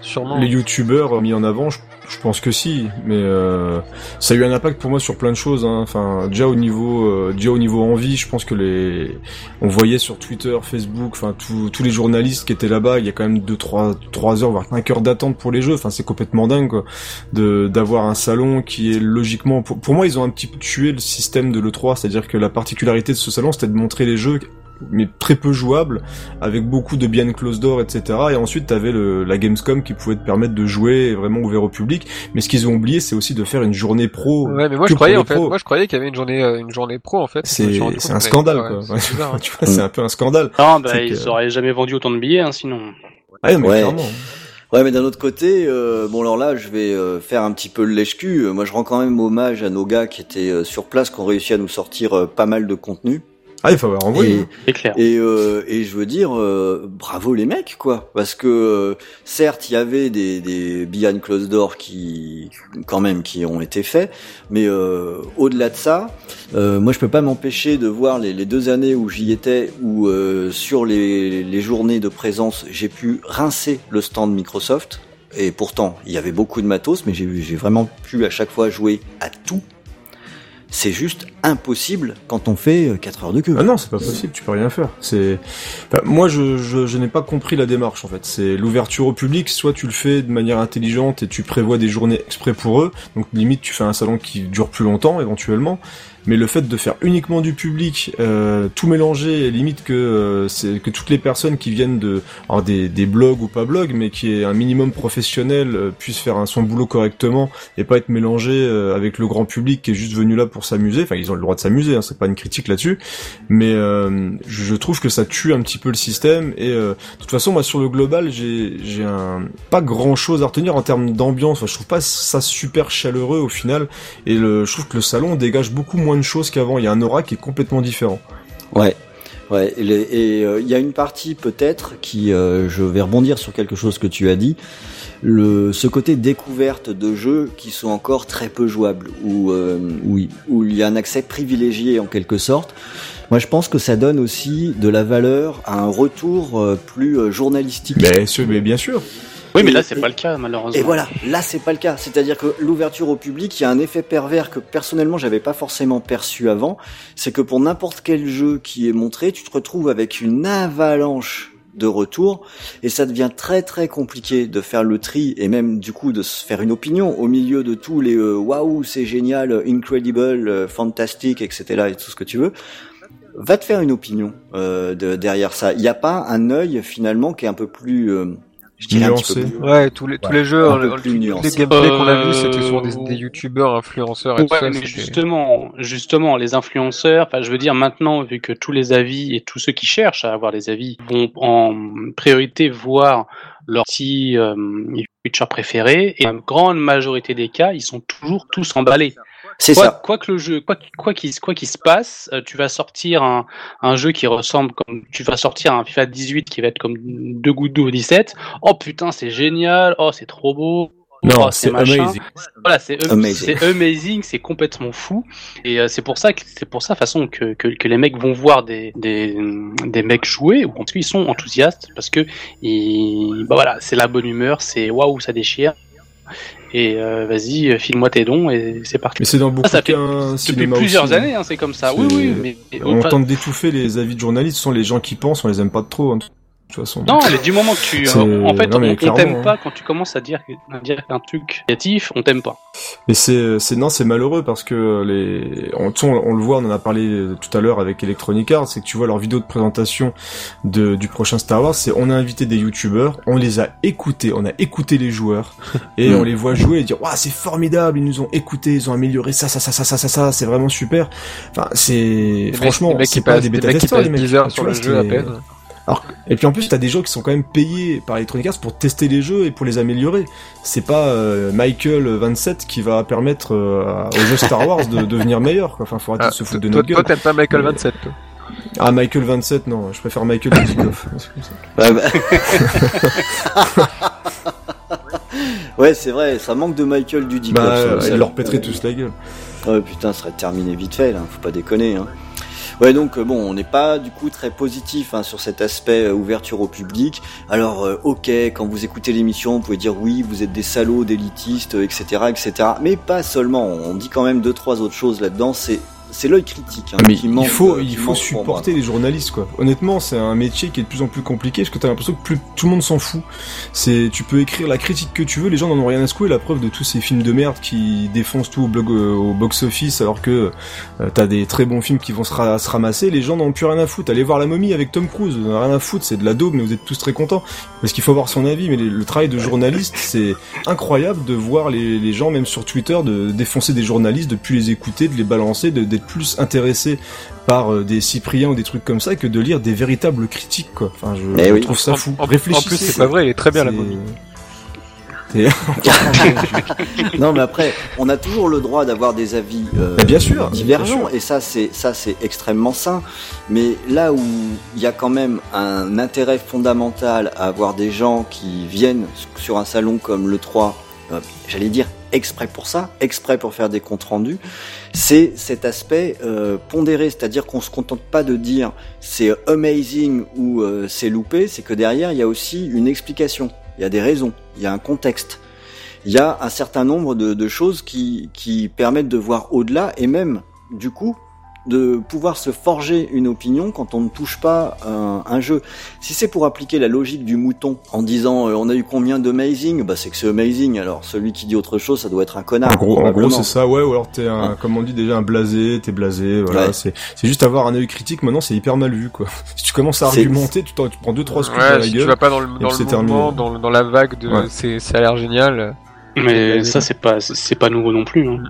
Sûrement. les youtubeurs mis en avant, je, je pense que si, mais euh, ça a eu un impact pour moi sur plein de choses. hein. Enfin, déjà au niveau, euh, déjà au niveau envie, je pense que les, on voyait sur Twitter, Facebook, enfin tous les journalistes qui étaient là-bas, il y a quand même deux, trois, trois heures voire cinq heures d'attente pour les jeux. Enfin, c'est complètement dingue quoi, de d'avoir un salon qui est logiquement, pour, pour moi, ils ont un petit peu tué le système de le 3, c'est-à-dire que la particularité de ce salon, c'était de montrer les jeux mais très peu jouables, avec beaucoup de behind close door, etc. Et ensuite, t'avais le, la Gamescom qui pouvait te permettre de jouer vraiment ouvert au public. Mais ce qu'ils ont oublié, c'est aussi de faire une journée pro. Ouais, mais moi je croyais en fait, pros. moi je croyais qu'il y avait une journée, euh, une journée pro en fait. C'est c'est un scandale, avait quoi. ouais, c'est bizarre, hein. tu vois, c'est un peu un scandale. Ah bah ils que- auraient jamais vendu autant de billets, hein, sinon. Ah, mais Ouais. clairement. Ouais, mais d'un autre côté, euh, bon alors là, je vais euh, faire un petit peu le lèche-cul. Moi, je rends quand même hommage à nos gars qui étaient euh, sur place, qui ont réussi à nous sortir euh, pas mal de contenu. Ah, il faut avoir envoyé. Et, hein. Clair. Et, euh, et je veux dire, euh, bravo les mecs, quoi. Parce que euh, certes, il y avait des, des behind closed doors qui, quand même, qui ont été faits, mais euh, au-delà de ça, euh, moi je peux pas m'empêcher de voir les, les deux années où j'y étais, où euh, sur les, les journées de présence, j'ai pu rincer le stand Microsoft. Et pourtant, il y avait beaucoup de matos, mais j'ai j'ai vraiment pu à chaque fois jouer à tout. C'est juste impossible quand on fait 4 heures de queue. Ah non, c'est pas possible, tu peux rien faire. C'est, enfin, moi, je, je, je n'ai pas compris la démarche en fait. C'est l'ouverture au public. Soit tu le fais de manière intelligente et tu prévois des journées exprès pour eux. Donc limite, tu fais un salon qui dure plus longtemps éventuellement. mais le fait de faire uniquement du public, euh, tout mélanger, limite que euh, c'est que toutes les personnes qui viennent de alors des, des blogs ou pas blogs, mais qui est un minimum professionnel euh, puissent faire un, son boulot correctement et pas être mélangé euh, avec le grand public qui est juste venu là pour s'amuser. Enfin, ils ont le droit de s'amuser, hein, c'est pas une critique là-dessus, mais euh, je trouve que ça tue un petit peu le système. Et euh, de toute façon, moi sur le global, j'ai un pas grand chose à retenir en termes d'ambiance. Enfin, je trouve pas ça super chaleureux au final, et le, je trouve que le salon dégage beaucoup moins de choses qu'avant. Il y a un aura qui est complètement différent. Ouais. Ouais, et euh, il y a une partie peut-être qui, euh, je vais rebondir sur quelque chose que tu as dit, le, ce côté découverte de jeux qui sont encore très peu jouables, où, euh, oui, où il y a un accès privilégié en quelque sorte. Moi, je pense que ça donne aussi de la valeur à un retour euh, plus euh, journalistique. Mais, ce- mais bien sûr. Oui, mais là, c'est pas le cas, malheureusement. Et voilà, là c'est pas le cas. C'est-à-dire que l'ouverture au public, il y a un effet pervers que personnellement j'avais pas forcément perçu avant. C'est que pour n'importe quel jeu qui est montré, tu te retrouves avec une avalanche de retours et ça devient très très compliqué de faire le tri et même du coup de se faire une opinion au milieu de tous les euh, waouh c'est génial, incredible, euh, fantastique, etc. et tout ce que tu veux. Va te faire une opinion euh, de, derrière ça. Il n'y a pas un œil finalement qui est un peu plus, euh, je dirais un petit peu Nuancé. plus- Ouais, tous les, tous les jeux, peu euh, plus les gameplays qu'on a Euh, vus, c'était souvent des, des youtubeurs, influenceurs et tout Ouais, ça. mais justement, justement, les influenceurs, enfin, je veux dire, maintenant, vu que tous les avis et tous ceux qui cherchent à avoir les avis vont en priorité voir leur petit euh, préféré, et la grande majorité des cas, ils sont toujours tous emballés. C'est Quoi, ça. quoi que le jeu, quoi qu'il quoi qu'il quoi qu'il se passe, euh, tu vas sortir un, un jeu qui ressemble comme tu vas sortir un FIFA 18 qui va être comme deux gouttes d'eau au 17. Oh putain, c'est génial. Oh, c'est trop beau. Non, Oh, c'est amazing. Voilà, c'est am- Amazing. c'est amazing, c'est complètement fou. Et euh, c'est pour ça que c'est pour ça façon que, que que les mecs vont voir des des des mecs jouer ou en tout cas ils sont enthousiastes parce que ils bah voilà, c'est la bonne humeur, c'est waouh, ça déchire. Et euh, vas-y, file-moi tes dons et c'est parti. Mais c'est dans beaucoup ça de fait cas un Depuis plusieurs aussi, hein. années, hein, c'est comme ça. Oui, oui, mais On enfin, tente d'étouffer les avis de journalistes, ce sont les gens qui pensent, on les aime pas trop, hein, de toute façon. non, mais du moment que tu, euh, en fait, non, on, on t'aime hein. pas quand tu commences à dire à dire un truc négatif, on t'aime pas. Mais c'est, c'est non, c'est malheureux parce que les, on, tu sais, on, on le voit, on en a parlé tout à l'heure avec Electronic Arts, c'est que tu vois leur vidéo de présentation de, du prochain Star Wars, c'est on a invité des youtubeurs, on les a écoutés, on a écouté les joueurs et Mm. on les voit jouer et dire waouh c'est formidable, ils nous ont écouté, ils ont amélioré ça, ça, ça, ça, ça, ça, ça, c'est vraiment super. Enfin c'est, franchement, c'est qui pas des bêta testeurs les mecs. 10 heures Tu sur le jeu à c'est- Et puis en plus, t'as des gens qui sont quand même payés par Electronic Arts pour tester les jeux et pour les améliorer. C'est pas euh, Michael 27 qui va permettre euh, aux jeux Star Wars de devenir meilleurs. Quoi. Enfin, faut arrêter Ah, de se foutre de toi, notre toi, gueule. t'aimes pas Michael Mais- 27, toi. Ah, Michael 27, non, je préfère Michael Dudikoff. Ouais, bah- ouais, c'est vrai, ça manque de Michael Dudikoff. bah, ça, euh, leur pèteraient tous la gueule. Ouais, putain, ça serait terminé vite fait, là. Faut pas déconner, hein. Ouais, donc euh, bon, on n'est pas du coup très positif hein, sur cet aspect euh, ouverture au public. Alors, euh, ok, quand vous écoutez l'émission, vous pouvez dire oui, vous êtes des salauds, d'élitistes, euh, etc., etc. Mais pas seulement. On dit quand même deux, trois autres choses là-dedans. C'est c'est l'œil critique hein, Mais qui il faut, euh, il faut supporter les journalistes, quoi. Honnêtement, c'est un métier qui est de plus en plus compliqué parce que t'as l'impression que plus tout le monde s'en fout. C'est, tu peux écrire la critique que tu veux, les gens n'en ont rien à secouer. La preuve de tous ces films de merde qui défoncent tout au, blog, euh, au box-office alors que euh, t'as des très bons films qui vont se, ra- se ramasser. Les gens n'en ont plus rien à foutre. Allez voir La Momie avec Tom Cruise, vous n'en rien à foutre. C'est de la daube, mais vous êtes tous très contents parce qu'il faut avoir son avis. Mais le, le travail de journaliste, c'est incroyable de voir les, les gens, même sur Twitter, de défoncer des journalistes, de plus les écouter, de les balancer, de- d'être plus intéressés par euh, des Cypriens ou des trucs comme ça que de lire des véritables critiques quoi. Enfin je, Eh je oui. trouve ça En- fou. En, en Réfléchissez. plus, c'est pas vrai, il est très bien la C'est- momie. non, mais après, on a toujours le droit d'avoir des avis euh, Mais bien sûr, divergents, bien sûr. et ça, c'est ça, c'est extrêmement sain. Mais là où il y a quand même un intérêt fondamental à avoir des gens qui viennent sur un salon comme le 3, euh, j'allais dire exprès pour ça, exprès pour faire des comptes rendus, c'est cet aspect euh, pondéré, c'est-à-dire qu'on se contente pas de dire c'est amazing ou euh, c'est loupé, c'est que derrière il y a aussi une explication, il y a des raisons, il y a un contexte. Il y a un certain nombre de, de choses qui, qui permettent de voir au-delà et même, du coup, de pouvoir se forger une opinion quand on ne touche pas un, un jeu. Si c'est pour appliquer la logique du mouton en disant euh, on a eu combien d'amazing, bah c'est que c'est amazing. Alors celui qui dit autre chose, ça doit être un connard. En gros, en gros c'est ça, ouais, ou alors t'es un, Hein. comme on dit déjà, un blasé, t'es blasé, voilà, Ouais. c'est, c'est juste avoir un œil critique, maintenant c'est hyper mal vu, quoi. Si tu commences à argumenter, tu, tu prends deux, trois dans Ouais, la si tu vas pas dans le, dans le mouvement, dans, la vague de Ouais. c'est, ça a l'air génial. Mais ça, c'est pas, c'est pas nouveau non plus. Hein.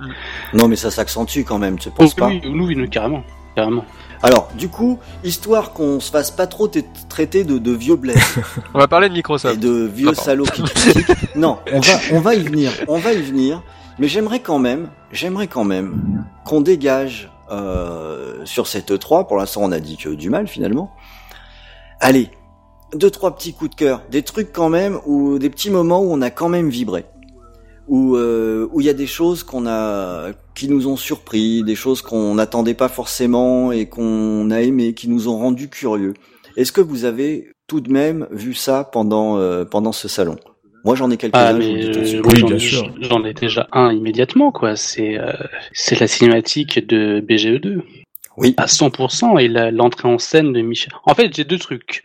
Non mais ça s'accentue quand même, tu Oh, penses pas oui, oui, oui, carrément. Carrément. Alors du coup, histoire qu'on se fasse pas trop traiter de, de vieux blesses On va parler de et Microsoft. de vieux Ah, salauds qui critiquent. Non, on va, on va y venir, on va y venir. Mais j'aimerais quand même, j'aimerais quand même qu'on dégage euh, sur cette E3. Pour l'instant, on a dit que du mal finalement. Allez, deux trois petits coups de cœur, des trucs quand même ou des petits moments où on a quand même vibré, où euh, où il y a des choses qu'on a qui nous ont surpris, des choses qu'on n'attendait pas forcément et qu'on a aimé, qui nous ont rendus curieux. Est-ce que vous avez tout de même vu ça pendant euh, pendant ce salon? Moi, j'en ai quelques-uns. Ah, euh, Oui, j'en- bien sûr. J'en ai déjà un immédiatement, quoi. C'est euh, c'est la cinématique de BGE2 Oui. à 100% et l'entrée en scène de Michel. En fait, j'ai deux trucs.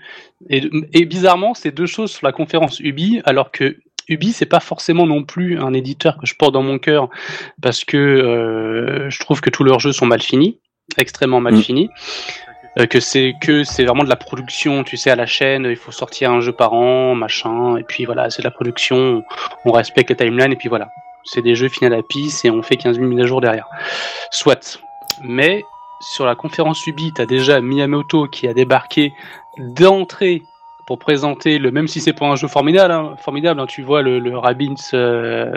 Et, et bizarrement, c'est deux choses sur la conférence Ubi, alors que Ubi, c'est pas forcément non plus un éditeur que je porte dans mon cœur, parce que euh, je trouve que tous leurs jeux sont mal finis, extrêmement mal Mm. finis. Euh, que c'est que c'est vraiment de la production, tu sais, à la chaîne, il faut sortir un jeu par an, machin, et puis voilà, c'est de la production, on respecte les timelines, et puis voilà. C'est des jeux finis à la pisse et on fait 15 000 mises à jour derrière. Soit. Mais sur la conférence Ubi, t'as déjà Miyamoto qui a débarqué d'entrée pour présenter le même si c'est pas un jeu formidable hein, formidable hein, tu vois le, le Rabbids euh,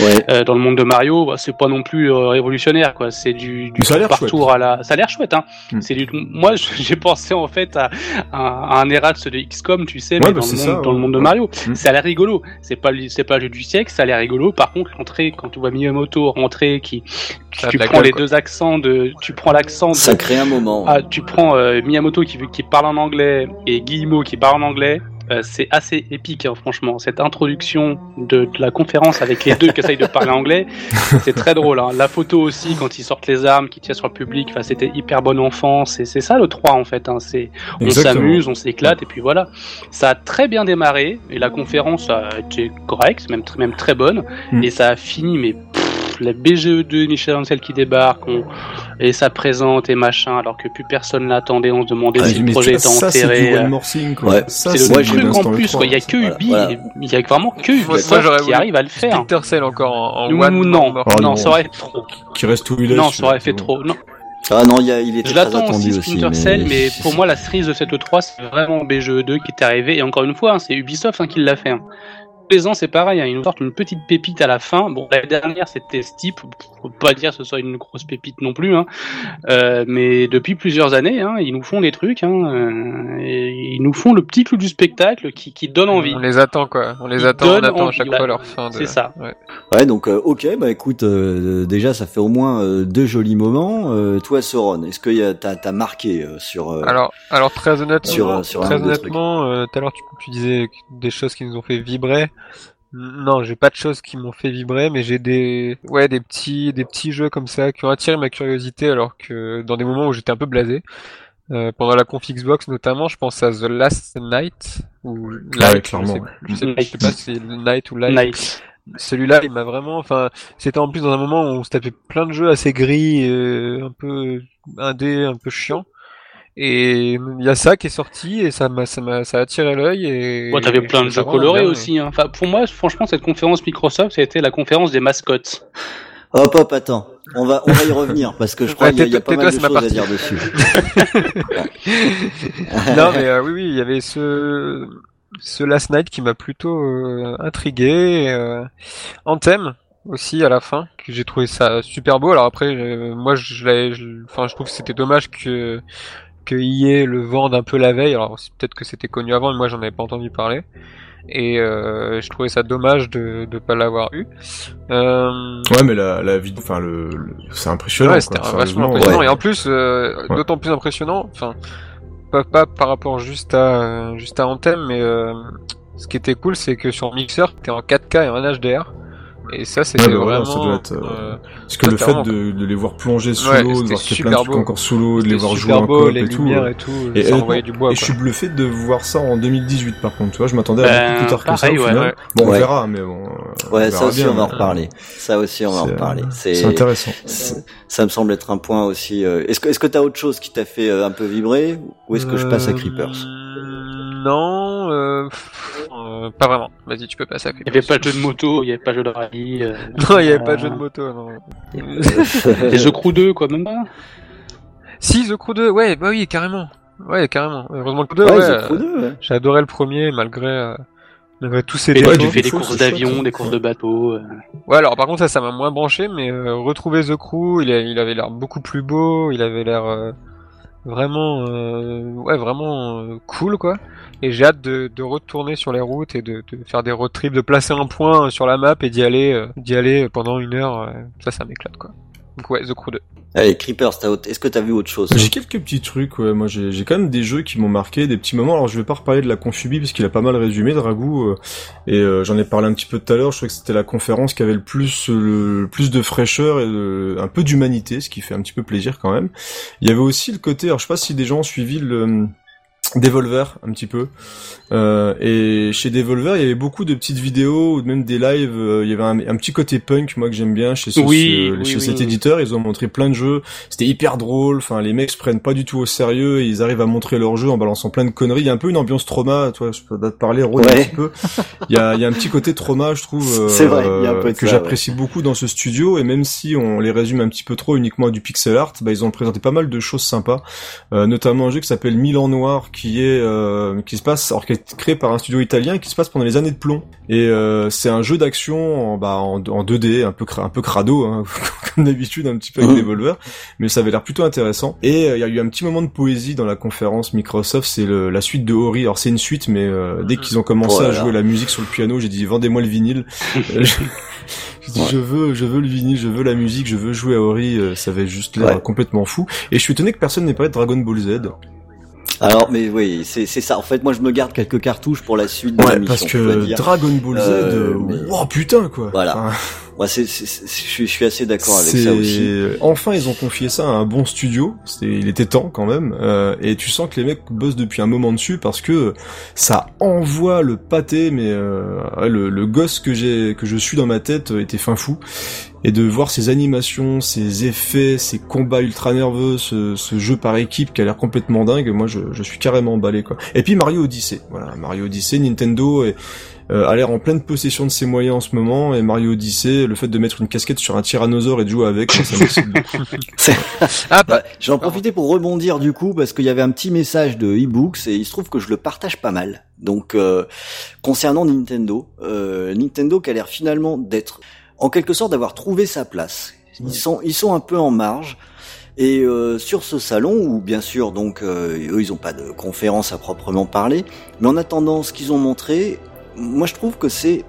Ouais. euh, dans le monde de Mario bah, c'est pas non plus euh, révolutionnaire quoi c'est du, du tour par tour à la ça a l'air chouette hein Mm. c'est du moi j'ai pensé en fait à, à, à un Erasmus de XCOM tu sais Ouais, mais bah, dans, le monde, ça, dans le ouais. monde de Mario Mm. ça a l'air rigolo c'est pas le- c'est pas le jeu du siècle ça a l'air rigolo par contre l'entrée quand tu vois Miyamoto rentrer qui tu prends gueule, les quoi. deux accents de tu prends l'accent de Ça crée un moment. ah, tu prends euh, Miyamoto qui, qui parle en anglais et Guillemot qui parle en anglais. euh, c'est assez épique, hein, franchement. Cette introduction de, de la conférence avec les deux qui essayent de parler anglais, c'est très drôle. hein. La photo aussi, quand ils sortent les armes, qui tirent sur le public, c'était hyper bon enfant. C'est c'est ça le 3 en fait. Hein. On s'amuse, on s'éclate et puis voilà. Ça a très bien démarré et la conférence a été correcte, même, tr- même très bonne. Mm. Et ça a fini, mais la BGE2, Michel Ancel qui débarque, on- et ça présente et machin, alors que plus personne l'attendait, on se demandait Ouais, si le Mais projet était enterré. euh. Ouais, c'est le truc en plus. Il y a que Voilà, Ubi, voilà. il y a vraiment que Ubisoft j'aurais qui arrive à le faire. Splinter Cell encore en, en Ou one non. Oh, non, non. ça aurait été trop. Qui reste où il est. Non, ça aurait fait trop. Non, Ah non, il, y a, il était je l'attends aussi, aussi. Splinter Cell, mais pour moi, la cerise de cette E3, c'est vraiment BGE2 qui est arrivé. Et encore une fois, hein, c'est Ubisoft hein, qui l'a fait. hein. Tous les ans, c'est pareil, hein, ils nous sortent une petite pépite à la fin. Bon, la dernière, c'était Steep. Faut pas dire que ce soit une grosse pépite non plus. Hein. Euh, mais depuis plusieurs années, hein, ils nous font des trucs. Hein, euh, et ils nous font le petit clou du spectacle qui, qui donne envie. On les attend quoi. On les Ils attend, on attend à chaque fois leur fin. De... C'est ça. Ouais. Ouais, donc euh, ok, bah écoute, euh, déjà ça fait au moins euh, deux jolis moments. Euh, toi, Soron, est-ce que y a- t'as t'as marqué euh, sur euh, Alors, alors très honnêtement, Sur, sur un très honnêtement, euh, tout à l'heure tu, tu disais des choses qui nous ont fait vibrer. Non, j'ai pas de choses qui m'ont fait vibrer, mais j'ai des, ouais, des petits, des petits jeux comme ça qui ont attiré ma curiosité, alors que dans des moments où j'étais un peu blasé. Euh, pendant la conf Xbox notamment, je pense à The Last Night ou Ah ouais, Light, clairement, je sais, ouais. je sais, je sais pas si c'est Night ou Light. Celui-là, il m'a vraiment, enfin, c'était en plus dans un moment où on se tapait plein de jeux assez gris, euh, un peu indé, un peu chiant. Et il y a ça qui est sorti et ça m'a, ça m'a, ça a attiré l'œil et. Bon, t'avais plein de jeux colorés aussi. Hein. Enfin, pour moi, franchement, cette conférence Microsoft, ça a été la conférence des mascottes. Hop, hop, attends. On va, on va y revenir parce que je crois Ouais, qu'il y, a- y a pas mal de choses à dire dessus. non mais euh, oui oui il y avait ce ce Last Night qui m'a plutôt euh, intrigué euh, Anthem aussi à la fin que j'ai trouvé ça super beau alors après euh, moi je l'avais je- enfin je trouve que c'était dommage que que EA le vende un peu la veille alors peut-être que c'était connu avant mais moi j'en avais pas entendu parler et euh, je trouvais ça dommage de de pas l'avoir eu euh, Ouais, mais la, la vidéo, enfin, le, le- c'est impressionnant. Ouais, c'était vachement impressionnant. ouais. Et en plus, euh, Ouais. d'autant plus impressionnant, enfin, pas, pas par rapport juste à, juste à Anthem, mais ce qui était cool, c'est que sur Mixer, t'es en 4K et en HDR. Et ça, c'était Ouais, bah vraiment. ça doit être, euh, euh, Parce que le fait de, de les voir plonger sous Ouais, l'eau, de voir qu'il y a plein de trucs encore sous l'eau, de les voir jouer en coop les et tout. lumières euh. et tout. Et ça honnêtement, envoyait du bois. Et je suis bluffé de voir ça en 2018 par contre, tu vois, je m'attendais à Ben, beaucoup plus tard que pareil, ça au ouais, final. ouais. Bon, on verra, mais bon. euh, Ouais, ça aussi bien, on va en reparler. Ça aussi on va en c'est, reparler. euh, C'est intéressant. ça me semble être un point aussi. euh, Est-ce que est-ce que t'as autre chose qui t'a fait euh, un peu vibrer ou est-ce que je passe à Euh, Creepers Non, euh, pff, euh, pas vraiment. Vas-y, tu peux passer à Il n'y avait pas de jeu de moto, il n'y avait pas de jeu de rallye. euh, Non, il y avait pas de jeu de moto. Non. Et The Crew 2, quoi, même pas? Si, The Crew 2, ouais, bah oui, carrément. Ouais, carrément. Heureusement que 2, Ouais, ouais. The Crew euh, 2, ouais. J'ai adoré le premier, malgré, euh, malgré tous ces Et défauts. toi, tu fais des courses c'est d'avion, des courses de bateau. euh. Ouais, alors par contre ça, ça m'a moins branché, mais euh, retrouver The Crew, il, a- il avait l'air beaucoup plus beau, il avait l'air euh, vraiment, euh, ouais, vraiment euh, cool quoi. Et j'ai hâte de, de retourner sur les routes et de, de faire des road de placer un point euh, sur la map et d'y aller, euh, d'y aller pendant une heure. ça, ça m'éclate quoi. Donc ouais, The Crew 2. Allez, Creepers, est-ce que t'as vu autre chose J'ai quelques petits trucs, ouais. Moi, j'ai j'ai quand même des jeux qui m'ont marqué, des petits moments. Alors, je vais pas reparler de la Confubie parce qu'il a pas mal résumé, Dragou. euh, et euh, j'en ai parlé un petit peu tout à l'heure. Je trouvais que c'était la conférence qui avait le plus, le, le plus de fraîcheur et de- un peu d'humanité, ce qui fait un petit peu plaisir quand même. Il y avait aussi le côté. Alors, je sais pas si des gens ont suivi le Devolver un petit peu. Euh, et chez Devolver, il y avait beaucoup de petites vidéos ou même des lives. euh, il y avait un, un petit côté punk, moi que j'aime bien chez, ce, Oui, ce- oui, chez oui. cet éditeur. Ils ont montré plein de jeux. C'était hyper drôle. Enfin, les mecs se prennent pas du tout au sérieux. Et ils arrivent à montrer leur jeu en balançant plein de conneries. Il y a un peu une ambiance trauma. Toi, je peux te parler, Rod, un petit peu. Il y a, il y a un petit côté trauma, je trouve. C'est vrai, il y a un euh, peu de que j'apprécie beaucoup dans ce studio. Et même si on les résume un petit peu trop uniquement à du pixel art, bah, ils ont présenté pas mal de choses sympas. Euh, notamment un jeu qui s'appelle Milan Noir, qui est euh, qui se passe, alors qui est créé par un studio italien et qui se passe pendant les années de plomb. Et euh, c'est un jeu d'action en, bah, en, en 2D, un peu un peu crado, hein, comme d'habitude, un petit peu avec Mhm. Devolver, mais ça avait l'air plutôt intéressant. Et euh, il y a eu un petit moment de poésie dans la conférence Microsoft, c'est le- la suite de Ori. Alors c'est une suite, mais euh, dès qu'ils ont commencé Oh à jouer la musique sur le piano, j'ai dit vendez-moi le vinyle. Euh, je- j'ai dit, Ouais. je veux, je veux le vinyle, je veux la musique, je veux jouer à Ori. euh, Ça avait juste l'air Ouais. complètement fou. Et je suis étonné que personne n'ait parlé de Dragon Ball Z. Alors, mais oui, c'est c'est ça. En fait, moi, je me garde quelques cartouches pour la suite de Ouais, parce que. Dragon Ball Z, Euh, euh, wow, putain quoi. Voilà. Enfin, c'est, je suis- assez d'accord avec ça aussi. Enfin, ils ont confié ça à un bon studio. C'était, il était temps quand même. Euh, et tu sens que les mecs bossent depuis un moment dessus parce que ça envoie le pâté. Mais euh, le, le gosse que j'ai, que je suis dans ma tête, était fin fou. Et de voir ces animations, ces effets, ces combats ultra nerveux, ce, ce jeu par équipe qui a l'air complètement dingue, moi je, je suis carrément emballé quoi. Et puis Mario Odyssey, voilà Mario Odyssey, Nintendo est, euh, a l'air en pleine possession de ses moyens en ce moment et Mario Odyssey, le fait de mettre une casquette sur un tyrannosaure et de jouer avec, ça beaucoup. Ah, bah, J'en profitais pour rebondir du coup parce qu'il y avait un petit message de e-books et il se trouve que je le partage pas mal. Donc euh, concernant Nintendo, euh, Nintendo qui a l'air finalement d'être en quelque sorte d'avoir trouvé sa place. Ils sont ils sont un peu en marge. Et euh, sur ce salon, où bien sûr donc euh, eux ils ont pas de conférence à proprement parler, mais en attendant ce qu'ils ont montré, moi je trouve que c'est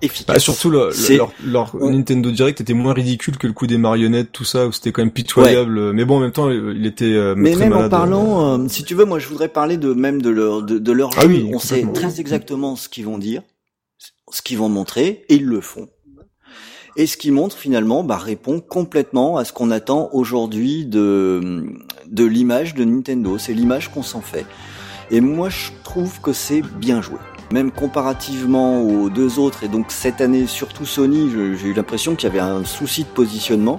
efficace. Bah, surtout le- le- C'est- leur, leur Ouais. Nintendo Direct était moins ridicule que le coup des marionnettes, tout ça, où c'était quand même pitoyable. Mais bon, en même temps, il était euh, Mais très même en parlant, euh, si tu veux, moi je voudrais parler de même de leur de, de leur Ah jeu. oui, On sait très exactement ce qu'ils vont dire, ce qu'ils vont montrer, et ils le font. Et ce qu'ils montrent finalement bah, répond complètement à ce qu'on attend aujourd'hui de de l'image de Nintendo. C'est l'image qu'on s'en fait. Et moi je trouve que c'est bien joué. Même comparativement aux deux autres, et donc cette année surtout Sony, j'ai eu l'impression qu'il y avait un souci de positionnement.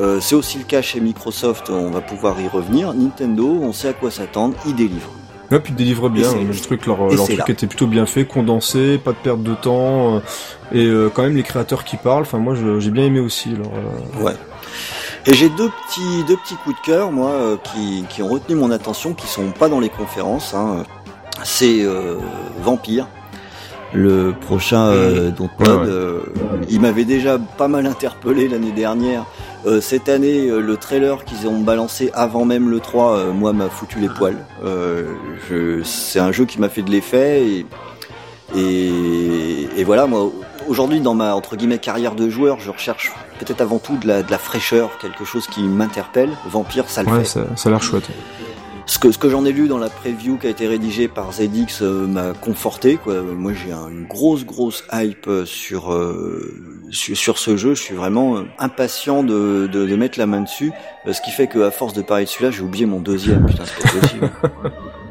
Euh, c'est aussi le cas chez Microsoft, on va pouvoir y revenir. Nintendo, on sait à quoi s'attendre, ils délivrent. Ouais, puis ils délivrent bien. Je trouve que leur, leur truc là. était plutôt bien fait, condensé, pas de perte de temps, euh, et euh, quand même les créateurs qui parlent. Enfin, moi, je- j'ai bien aimé aussi. Alors, euh, Ouais. Et j'ai deux petits, deux petits coups de cœur, moi, euh, qui, qui ont retenu mon attention, qui sont pas dans les conférences. Hein. C'est euh, Vampire, le prochain euh, dont Ouais, ouais. euh, il m'avait déjà pas mal interpellé l'année dernière. Euh, cette année, euh, le trailer qu'ils ont balancé avant même le 3, euh, moi, m'a foutu les poils. Euh, je, c'est un jeu qui m'a fait de l'effet et, et, et voilà, moi, aujourd'hui, dans ma entre guillemets carrière de joueur, je recherche peut-être avant tout de la, de la fraîcheur, quelque chose qui m'interpelle. Vampire, ça le ouais, fait. ça, ça a l'air chouette. Ce que, ce que j'en ai lu dans la preview qui a été rédigée par ZX euh, m'a conforté. Quoi. Moi, j'ai un- une grosse, grosse hype euh, sur, euh, sur sur ce jeu. Je suis vraiment impatient de, de, de mettre la main dessus. ce qui fait que à force de parler de celui-là, j'ai oublié mon deuxième. Putain, c'est pas possible.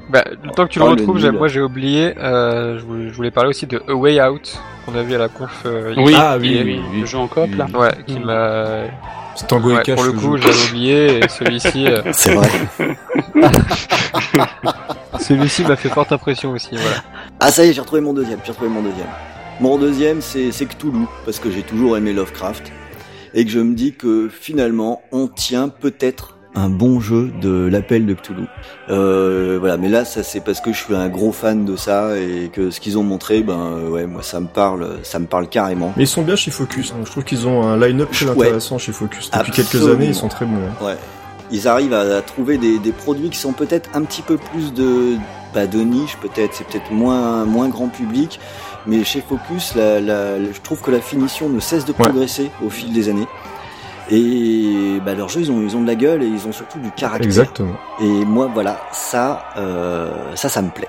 Bah, le temps que tu le Oh, le retrouves, moi j'ai oublié. Euh, je, voulais, parler aussi de A Way Out qu'on a vu à la conf. euh, Oui, Ah, oui, oui, oui, oui. le jeu en coop là. Ouais, qui Mm. m'a. C'est Tango Ouais, et Cash. pour le coup, j'avais oublié et celui-ci, euh, c'est vrai. celui-ci m'a fait forte impression aussi. Voilà. Ah ça y est, j'ai retrouvé mon deuxième. J'ai retrouvé mon deuxième. Mon deuxième, c'est c'est Cthulhu parce que j'ai toujours aimé Lovecraft et que je me dis que finalement, on tient peut-être un bon jeu de l'appel de Cthulhu. Euh, voilà, mais là, ça c'est parce que je suis un gros fan de ça et que ce qu'ils ont montré, ben euh, ouais, moi ça me parle, ça me parle carrément. Mais ils sont bien chez Focus. hein. Je trouve qu'ils ont un line-up très Ouais. intéressant chez Focus. Depuis quelques années, ils sont très bons. hein. Ouais. Ils arrivent à, à trouver des, des produits qui sont peut-être un petit peu plus de, pas de niche, peut-être, c'est peut-être moins, moins grand public, mais chez Focus, la, la- je trouve que la finition ne cesse de progresser au fil des années. Et bah, leurs jeux, ils ont, ils ont de la gueule et ils ont surtout du caractère. Exactement. Et moi, voilà, ça, euh, ça, ça me plaît.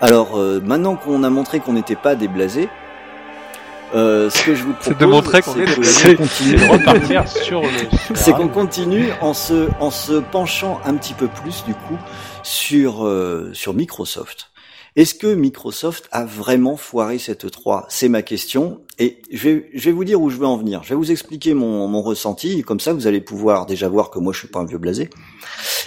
Alors, euh, maintenant qu'on a montré qu'on n'était pas déblasé, euh, ce que je vous propose, C'est de montrer qu'on est que déblasé. l'on continue. C'est de repartir sur le. c'est qu'on continue en se, en se penchant un petit peu plus du coup sur, euh, sur Microsoft. Est-ce que Microsoft a vraiment foiré cette 3 C'est ma question. Et je vais, je vais vous dire où je veux en venir. Je vais vous expliquer mon, mon ressenti. Comme ça, vous allez pouvoir déjà voir que moi, je suis pas un vieux blasé.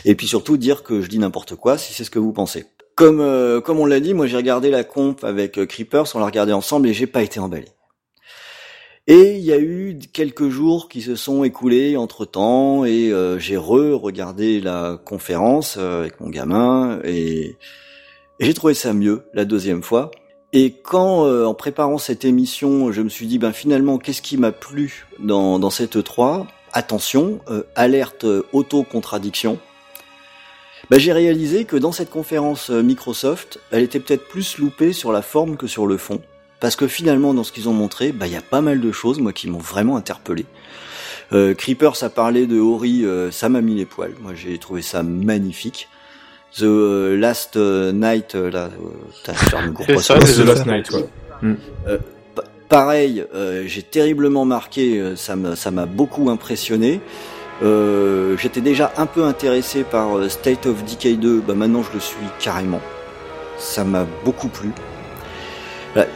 Et puis surtout dire que je dis n'importe quoi si c'est ce que vous pensez. Comme, euh, comme on l'a dit, moi j'ai regardé la comp avec euh, Creepers, on l'a regardé ensemble et j'ai pas été emballé. Et il y a eu quelques jours qui se sont écoulés entre temps et euh, j'ai re-regardé la conférence euh, avec mon gamin et, et j'ai trouvé ça mieux la deuxième fois. Et quand, euh, en préparant cette émission, je me suis dit, ben finalement, qu'est-ce qui m'a plu dans, dans cette 3 Attention, euh, alerte euh, auto-contradiction. Ben, j'ai réalisé que dans cette conférence euh, Microsoft, elle était peut-être plus loupée sur la forme que sur le fond. Parce que finalement, dans ce qu'ils ont montré, bah, il y a pas mal de choses, moi, qui m'ont vraiment interpellé. Euh, Creepers a parlé de Ori, euh, ça m'a mis les poils. Moi, j'ai trouvé ça magnifique. The euh, Last euh, Night, euh, là, euh, gros C'est ça. Last Night, ouais. Pa- Pareil, euh, j'ai terriblement marqué, euh, ça m'a beaucoup impressionné. Euh, J'étais déjà un peu intéressé par euh, State of Decay 2, bah maintenant je le suis carrément. Ça m'a beaucoup plu. Voilà.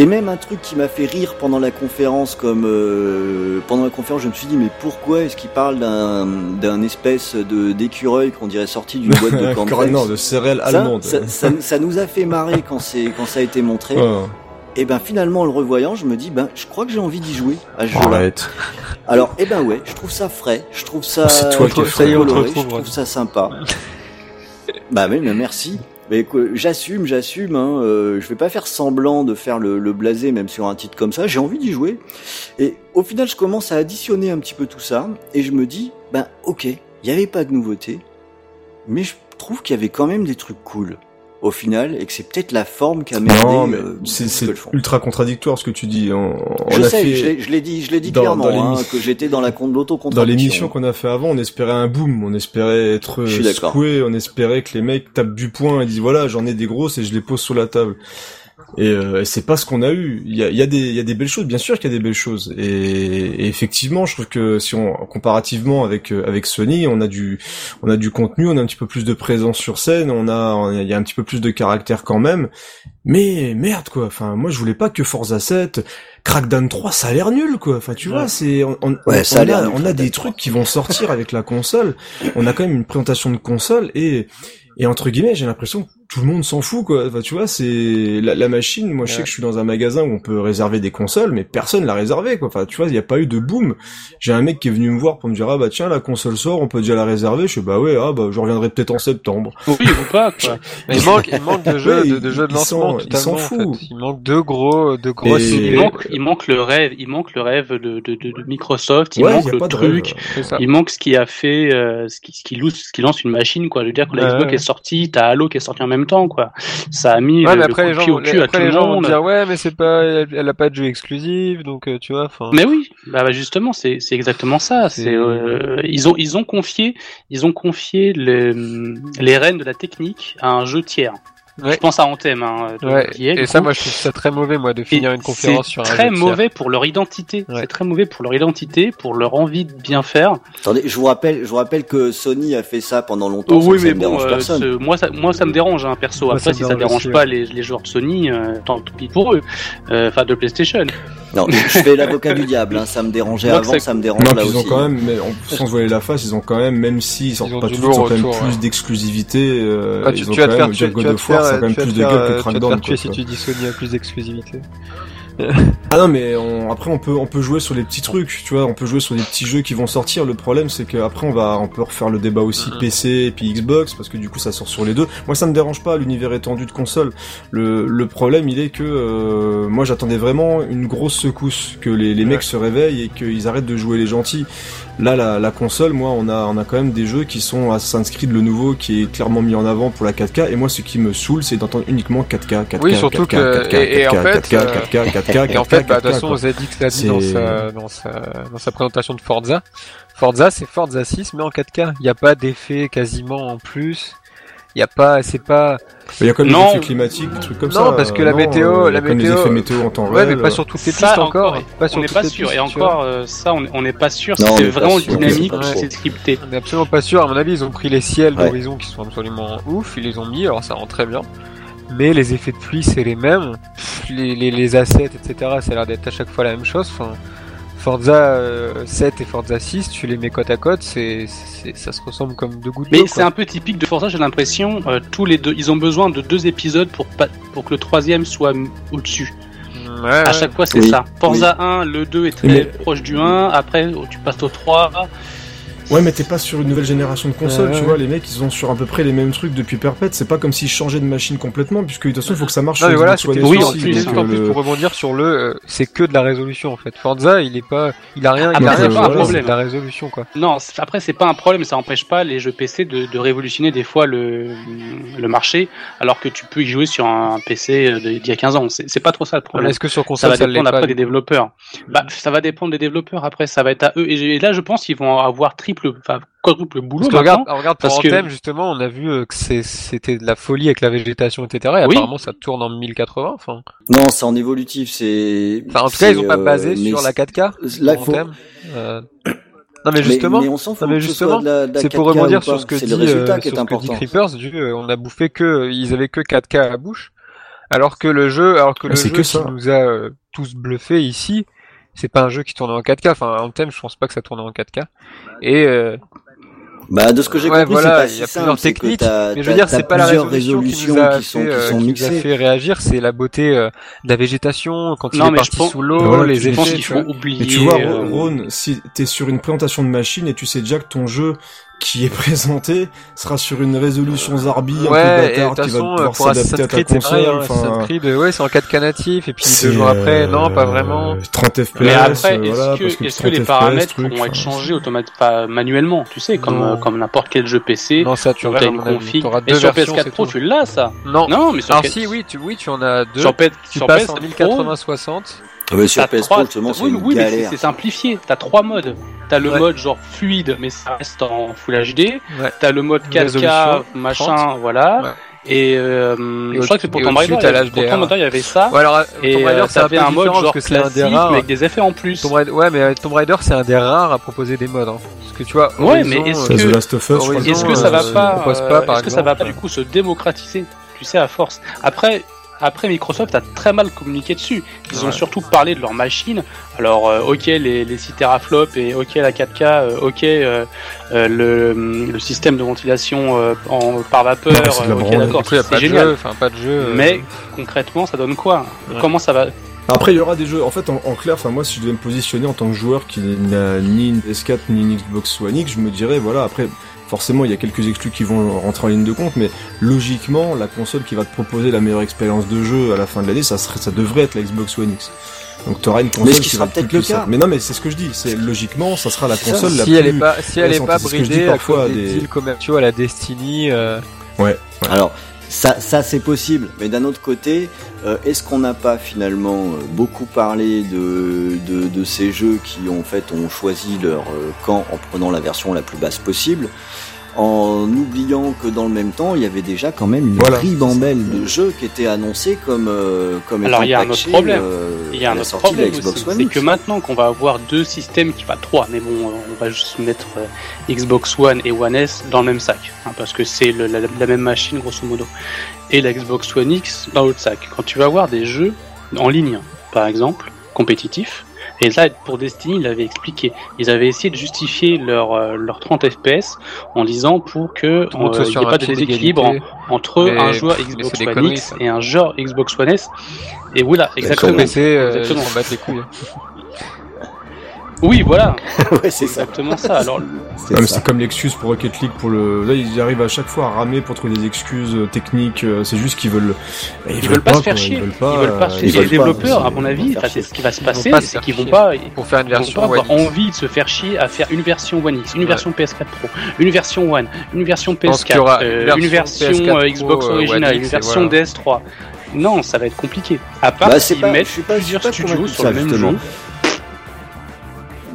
Et même un truc qui m'a fait rire pendant la conférence, comme euh, pendant la conférence, je me suis dit mais pourquoi est-ce qu'il parle d'un espèce de d'écureuil qu'on dirait sorti d'une boîte de cornflakes non, de céréales allemandes. ça, ça- ça nous a fait marrer quand c'est quand ça a été montré. Et ben finalement en le revoyant, je me dis ben je crois que j'ai envie d'y jouer à ce jeu-là. Alors eh ben ouais, je trouve ça frais, je trouve ça, C'est toi je trouve ça coloré, je trouve ça sympa. bah mais, mais merci. Mais j'assume, j'assume. Hein, euh, je vais pas faire semblant de faire le, le blasé même sur un titre comme ça. J'ai envie d'y jouer. Et au final, je commence à additionner un petit peu tout ça et je me dis ben ok, il y avait pas de nouveauté, mais je trouve qu'il y avait quand même des trucs cool au final et que c'est peut-être la forme qui a merdé. Non, mais euh, c'est ultra contradictoire ce que tu dis. On Je sais, fait- je l'ai- dit, je l'ai dit dans- clairement, dans hein, que j'étais dans la con- Dans l'autocontradiction. l'émission qu'on a fait avant, on espérait un boom, on espérait être secoué, on espérait que les mecs tapent du poing et disent voilà, j'en ai des grosses et je les pose sur la table. Et, euh, et c'est pas ce qu'on a eu. Il y a, y a des, il y a des belles choses, bien sûr qu'il y a des belles choses. Et, et effectivement, je trouve que si on comparativement avec euh, avec Sony, on a du, on a du contenu, on a un petit peu plus de présence sur scène, on a, il y a un petit peu plus de caractère quand même. Mais merde quoi. Enfin, moi je voulais pas que Forza 7, Crackdown 3, ça a l'air nul quoi. Enfin, tu vois, c'est, on, on, Ouais, ça a on a, nul, on a Crackdown des 3. trucs qui vont sortir avec la console. On a quand même une présentation de console et et entre guillemets, j'ai l'impression tout le monde s'en fout, quoi. Enfin, tu vois, c'est la, la machine. Moi, je sais que je suis dans un magasin où on peut réserver des consoles, mais personne l'a réservé, quoi. Enfin, tu vois, il n'y a pas eu de boom. J'ai un mec qui est venu me voir pour me dire, ah bah tiens, la console sort, on peut déjà la réserver. Je fais, bah ouais, ah bah je reviendrai peut-être en septembre. Oui ou pas, quoi. Mais il manque, il manque de jeux, Ouais, de, de jeux de lancement, ils s'en en fait. Il manque deux gros, deux grosses Et- Il manque, il manque le rêve, il manque le rêve de, de, de, de Microsoft, il ouais, manque y a le pas de truc, il manque ce qui a fait, euh, ce qui, ce qui lance, ce qui lance une machine, quoi. Je veux dire, quand la Ouais, Xbox ouais. est sortie, t'as Halo qui est sorti en même même temps, quoi. Ça a mis Ouais, le, après coup les gens, pied au les- cul à tout les le gens vont dire ouais, mais c'est pas, elle, a pas de jeu exclusif, donc euh, tu vois. Mais oui, bah, bah, justement, c'est c'est exactement ça. C'est- C'est euh, ils ont ils ont confié ils ont confié les les rênes de la technique à un jeu tiers. Ouais. Je pense à Anthem, hein, Ouais. qui est, Et ça, coup. moi, je trouve ça très mauvais, moi, de finir Et une conférence c'est sur un très jeu tiers. mauvais pour leur identité. Ouais. C'est très mauvais pour leur identité, pour leur envie de bien faire. Attendez, je vous rappelle, je vous rappelle que Sony a fait ça pendant longtemps. Oh, oui, mais bon, dérange euh, personne. ce- moi, ça, moi, ça me dérange, hein, perso. Moi, Après, ça si ça dérange aussi, pas ouais. les, les joueurs de Sony, euh, tant pis pour eux. Euh, Enfin, de PlayStation. Non, je fais l'avocat du diable. Hein. Ça me dérangeait Donc, avant, c'est- ça me dérange Non, là ils ont quand même, mais en- sans se voiler la face, ils ont quand même, même s'ils Ils sortent pas suite, ils ont quand même plus d'exclusivité. euh, Ah, tu, vas te faire, même, tu, ça a quand même plus te de faire, gueule que tu vas te faire Crackdown. tuer quoi, si quoi. tu dis Sony a plus d'exclusivité. Ah non, mais on, après on peut on peut jouer sur les petits trucs, tu vois, on peut jouer sur les petits jeux qui vont sortir. Le problème c'est que après on va on peut refaire le débat aussi Mhm. PC et puis Xbox parce que du coup ça sort sur les deux. Moi ça me dérange pas l'univers étendu de console. Le le problème il est que euh, moi j'attendais vraiment une grosse secousse que les les Ouais. mecs se réveillent et qu'ils arrêtent de jouer les gentils. Là la, la console, moi on a on a quand même des jeux qui sont Assassin's Creed le nouveau qui est clairement mis en avant pour la 4K et moi ce qui me saoule c'est d'entendre uniquement 4K 4K Oui, surtout 4K, que- 4K, et- et en 4K, fait, 4K, euh, 4K, 4K, Et en fait, bah, de toute 4K, façon. ZX l'a dit dans sa, dans sa, dans sa présentation de Forza. Forza, c'est Forza 6, mais en 4K. Il n'y a pas d'effet quasiment en plus. Il y a pas, c'est pas, Il y a quand même Non. des effets climatiques, des trucs comme Non, ça. parce que euh, la non, météo- euh, y la météo- des effets météo en temps ouais, réel. mais pas sur toutes les pistes Ça, encore. encore, Pas sur on n'est pas sûr. Et encore, euh, ça, on n'est pas sûr. Non, C'est n'est vraiment dynamique, c'est scripté. On est absolument pas sûr. À mon avis, ils ont pris les ciels d'horizon qui sont absolument ouf. Ils les ont mis, alors ça rend très bien. Mais les effets de pluie, c'est les mêmes. Les, les, les assets, etc., ça a l'air d'être à chaque fois la même chose. Enfin, Forza euh, 7 et Forza 6, tu les mets côte à côte, c'est, c'est, ça se ressemble comme deux gouttes Mais d'eau. c'est un peu typique de Forza, j'ai l'impression. euh, tous les deux, ils ont besoin de deux épisodes pour, pas- pour que le troisième soit au-dessus. peu. Ouais, À chaque fois, c'est Oui. ça. Forza 1, le 2 est très Mais- proche du 1. Après, oh, tu passes au 3. Ouais, mais t'es pas sur une nouvelle génération de consoles, Ouais, tu ouais. vois. Les mecs, ils sont sur à peu près les mêmes trucs depuis perpète. C'est pas comme s'ils changeaient de machine complètement, puisque de toute façon, il faut que ça marche Non sur voilà, Oui, en plus, en euh, plus le- pour rebondir sur le, euh, c'est que de la résolution en fait. Forza, il est pas, il a rien, il Après, a c'est rien pas un problème. de la résolution quoi. Non, après, c'est pas un problème, ça empêche pas les jeux PC de, de révolutionner des fois le, le marché, alors que tu peux y jouer sur un PC de- d'il y a 15 ans. C'est pas trop ça le problème. Est-ce que sur Ça console va ça, l'est dépendre après des développeurs. Bah, ça va dépendre des développeurs après, ça va être à eux. Et, et là, je pense qu'ils vont avoir triple, enfin, quadruple boulot Parce regarde, regarde pour parce que- Anthem justement, on a vu euh, que c'était de la folie avec la végétation, etc. Et Oui. apparemment ça tourne en 1080. Enfin, Non, c'est en évolutif, c'est. enfin en tout cas ils ont pas euh, basé mais sur la 4K. Là, il pour faut. Euh, Non mais justement, mais, on s'en fout justement, la, la c'est pour 4K rebondir sur ce que c'est dit, le résultat euh, qui est sur que dit important. Creepers. Du, euh, on a bouffé que ils avaient que 4K à la bouche, alors que le jeu, alors que Ah, le jeu que qui nous a euh, tous bluffé ici, c'est pas un jeu qui tourne en 4K. Enfin, Anthem, je pense pas que ça tourne en 4K. Et euh, Bah, de ce que j'ai Ouais, compris, voilà, c'est pas il y si a simple. techniques, Mais je veux dire, c'est pas la plusieurs résolution, qui nous résolutions a qui sont, fait, qui euh, sont qui nous a fait réagir, c'est la beauté euh, de la végétation quand il Non, est mais parti pense- sous l'eau, Voilà, les Je pense effets. qu'il tu faut oublier. Mais tu vois, euh, Ron, si t'es sur une présentation de machine et tu sais déjà que ton jeu qui est présenté sera sur une résolution Zarbi un peu Ouais, et de bâtard qui va façon, pouvoir s'adapter à ta Creed, c'est pareil, console. hein, Assassin's Enfin, Creed, ouais, c'est en 4K natif, et puis deux jours après, euh, non, pas vraiment. 30 FPS. Mais après, euh, est-ce voilà, que, que est-ce que 30 les FPS, paramètres truc, pourront être changés automatiquement, manuellement, tu sais, comme, Non. euh, comme n'importe quel jeu PC Non, ça, tu à une config. Et deux sur versions, PS4 c'est Pro, tout. tu l'as ça Non. Non, mais sur Alors PS- si, oui, tu, oui, tu en as deux. sur PS Tu sur passes PS en Pro, 1080-60. Ah ouais, sur T'as PS trois- Pro, justement, c'est oui, une oui, mais c'est- galère. c'est simplifié. T'as trois modes. T'as le Ouais. mode genre fluide, mais ça reste en Full HD. Ouais. T'as le mode 4K, Résolution, machin, 30. voilà. Ouais. Et, euh, Et je crois que c'est pour Tomb Raider. avait- Pour. Tomb Raider, il y avait ça. Ouais, alors, euh, Et Tomb Raider, euh, un peu t'avais un mode genre que c'est un classique, des mais rares. avec des effets en plus. Tomb Raider, ouais, mais euh, Tomb Raider, c'est un des rares à proposer des modes, hein. Parce que tu vois, Ouais, Horizon, mais est-ce euh, c'est que- The Last of Us, Horizon, Est-ce que ça va euh, pas, est-ce que ça va pas du coup se démocratiser Tu sais, à force? Après, après Microsoft a très mal communiqué dessus. Ils ont Ouais. surtout parlé de leur machine. Alors, euh, ok, les, les 6 teraflops et ok la 4K, euh, ok euh, euh, le, le système de ventilation euh, en, par vapeur. Ouais, ok, d'accord, c'est pas de génial. jeu, enfin, pas de jeu. euh, Mais concrètement, ça donne quoi? Ouais. Comment ça va? Après, il y aura des jeux. En fait, en, en clair, enfin moi, si je devais me positionner en tant que joueur qui n'a ni une PS4 ni une Xbox One X, je me dirais, voilà. Après, forcément, il y a quelques exclus qui vont rentrer en ligne de compte, mais logiquement, la console qui va te proposer la meilleure expérience de jeu à la fin de l'année, ça serait, ça devrait être la Xbox One X. Donc, t'auras une console ce qui qui sera va peut-être le ça. cas. Mais non, mais c'est ce que je dis. C'est logiquement, ça sera la console la si plus. elle est pas, si elle est pas bridée à parfois à des des- deals commerciaux à la Destiny, euh, Alors, Ça, ça c'est possible. Mais d'un autre côté, euh, est-ce qu'on n'a pas finalement euh, beaucoup parlé de, de, de, ces jeux qui en fait ont choisi leur euh, camp en prenant la version la plus basse possible? En oubliant que dans le même temps, il y avait déjà quand même une Voilà. ribambelle de jeux qui étaient annoncés comme euh, comme Alors, étant il y a un autre problème. euh, Il y a un autre problème c'est que maintenant qu'on va avoir deux systèmes, qui va trois, mais bon, on va juste mettre euh, Xbox One et One S dans le même sac, hein, parce que c'est la, la même machine grosso modo, et la Xbox One X dans l'autre sac. Quand tu vas avoir des jeux en ligne, par exemple, compétitifs, et là pour Destiny, ils l'avaient expliqué, ils avaient essayé de justifier leur, euh, leur 30 FPS en disant pour que euh, il n'y sur ait pas de déséquilibre entre Mais- un joueur Xbox One X et un joueur Xbox One S. Et voilà, Sur exactement. PC, euh, ils Exactement. battent les couilles. Oui, voilà, ouais, c'est exactement ça. Alors, C'est comme l'excuse pour Rocket League pour le. Là, ils arrivent à chaque fois à ramer pour trouver des excuses euh, techniques. euh, C'est juste qu'ils veulent. ils, veulent pas se faire chier. Ils veulent pas. Ils veulent pas se ils faire chier. Les veulent pas, développeurs, ils à mon avis, c'est ce qui va se passer, pas se c'est qu'ils vont pas. Pour faire une Ils vont version pas avoir envie de se faire chier à faire une version One X, une version PS4 Pro, une version One, une version pense qu'il y PS4, aura euh, une une version version PS4 euh, Xbox Pro, originale, une version voilà. DS3. Non, ça va être compliqué. À part Bah, s'ils pas- mettent plusieurs pas studios sur le même jeu.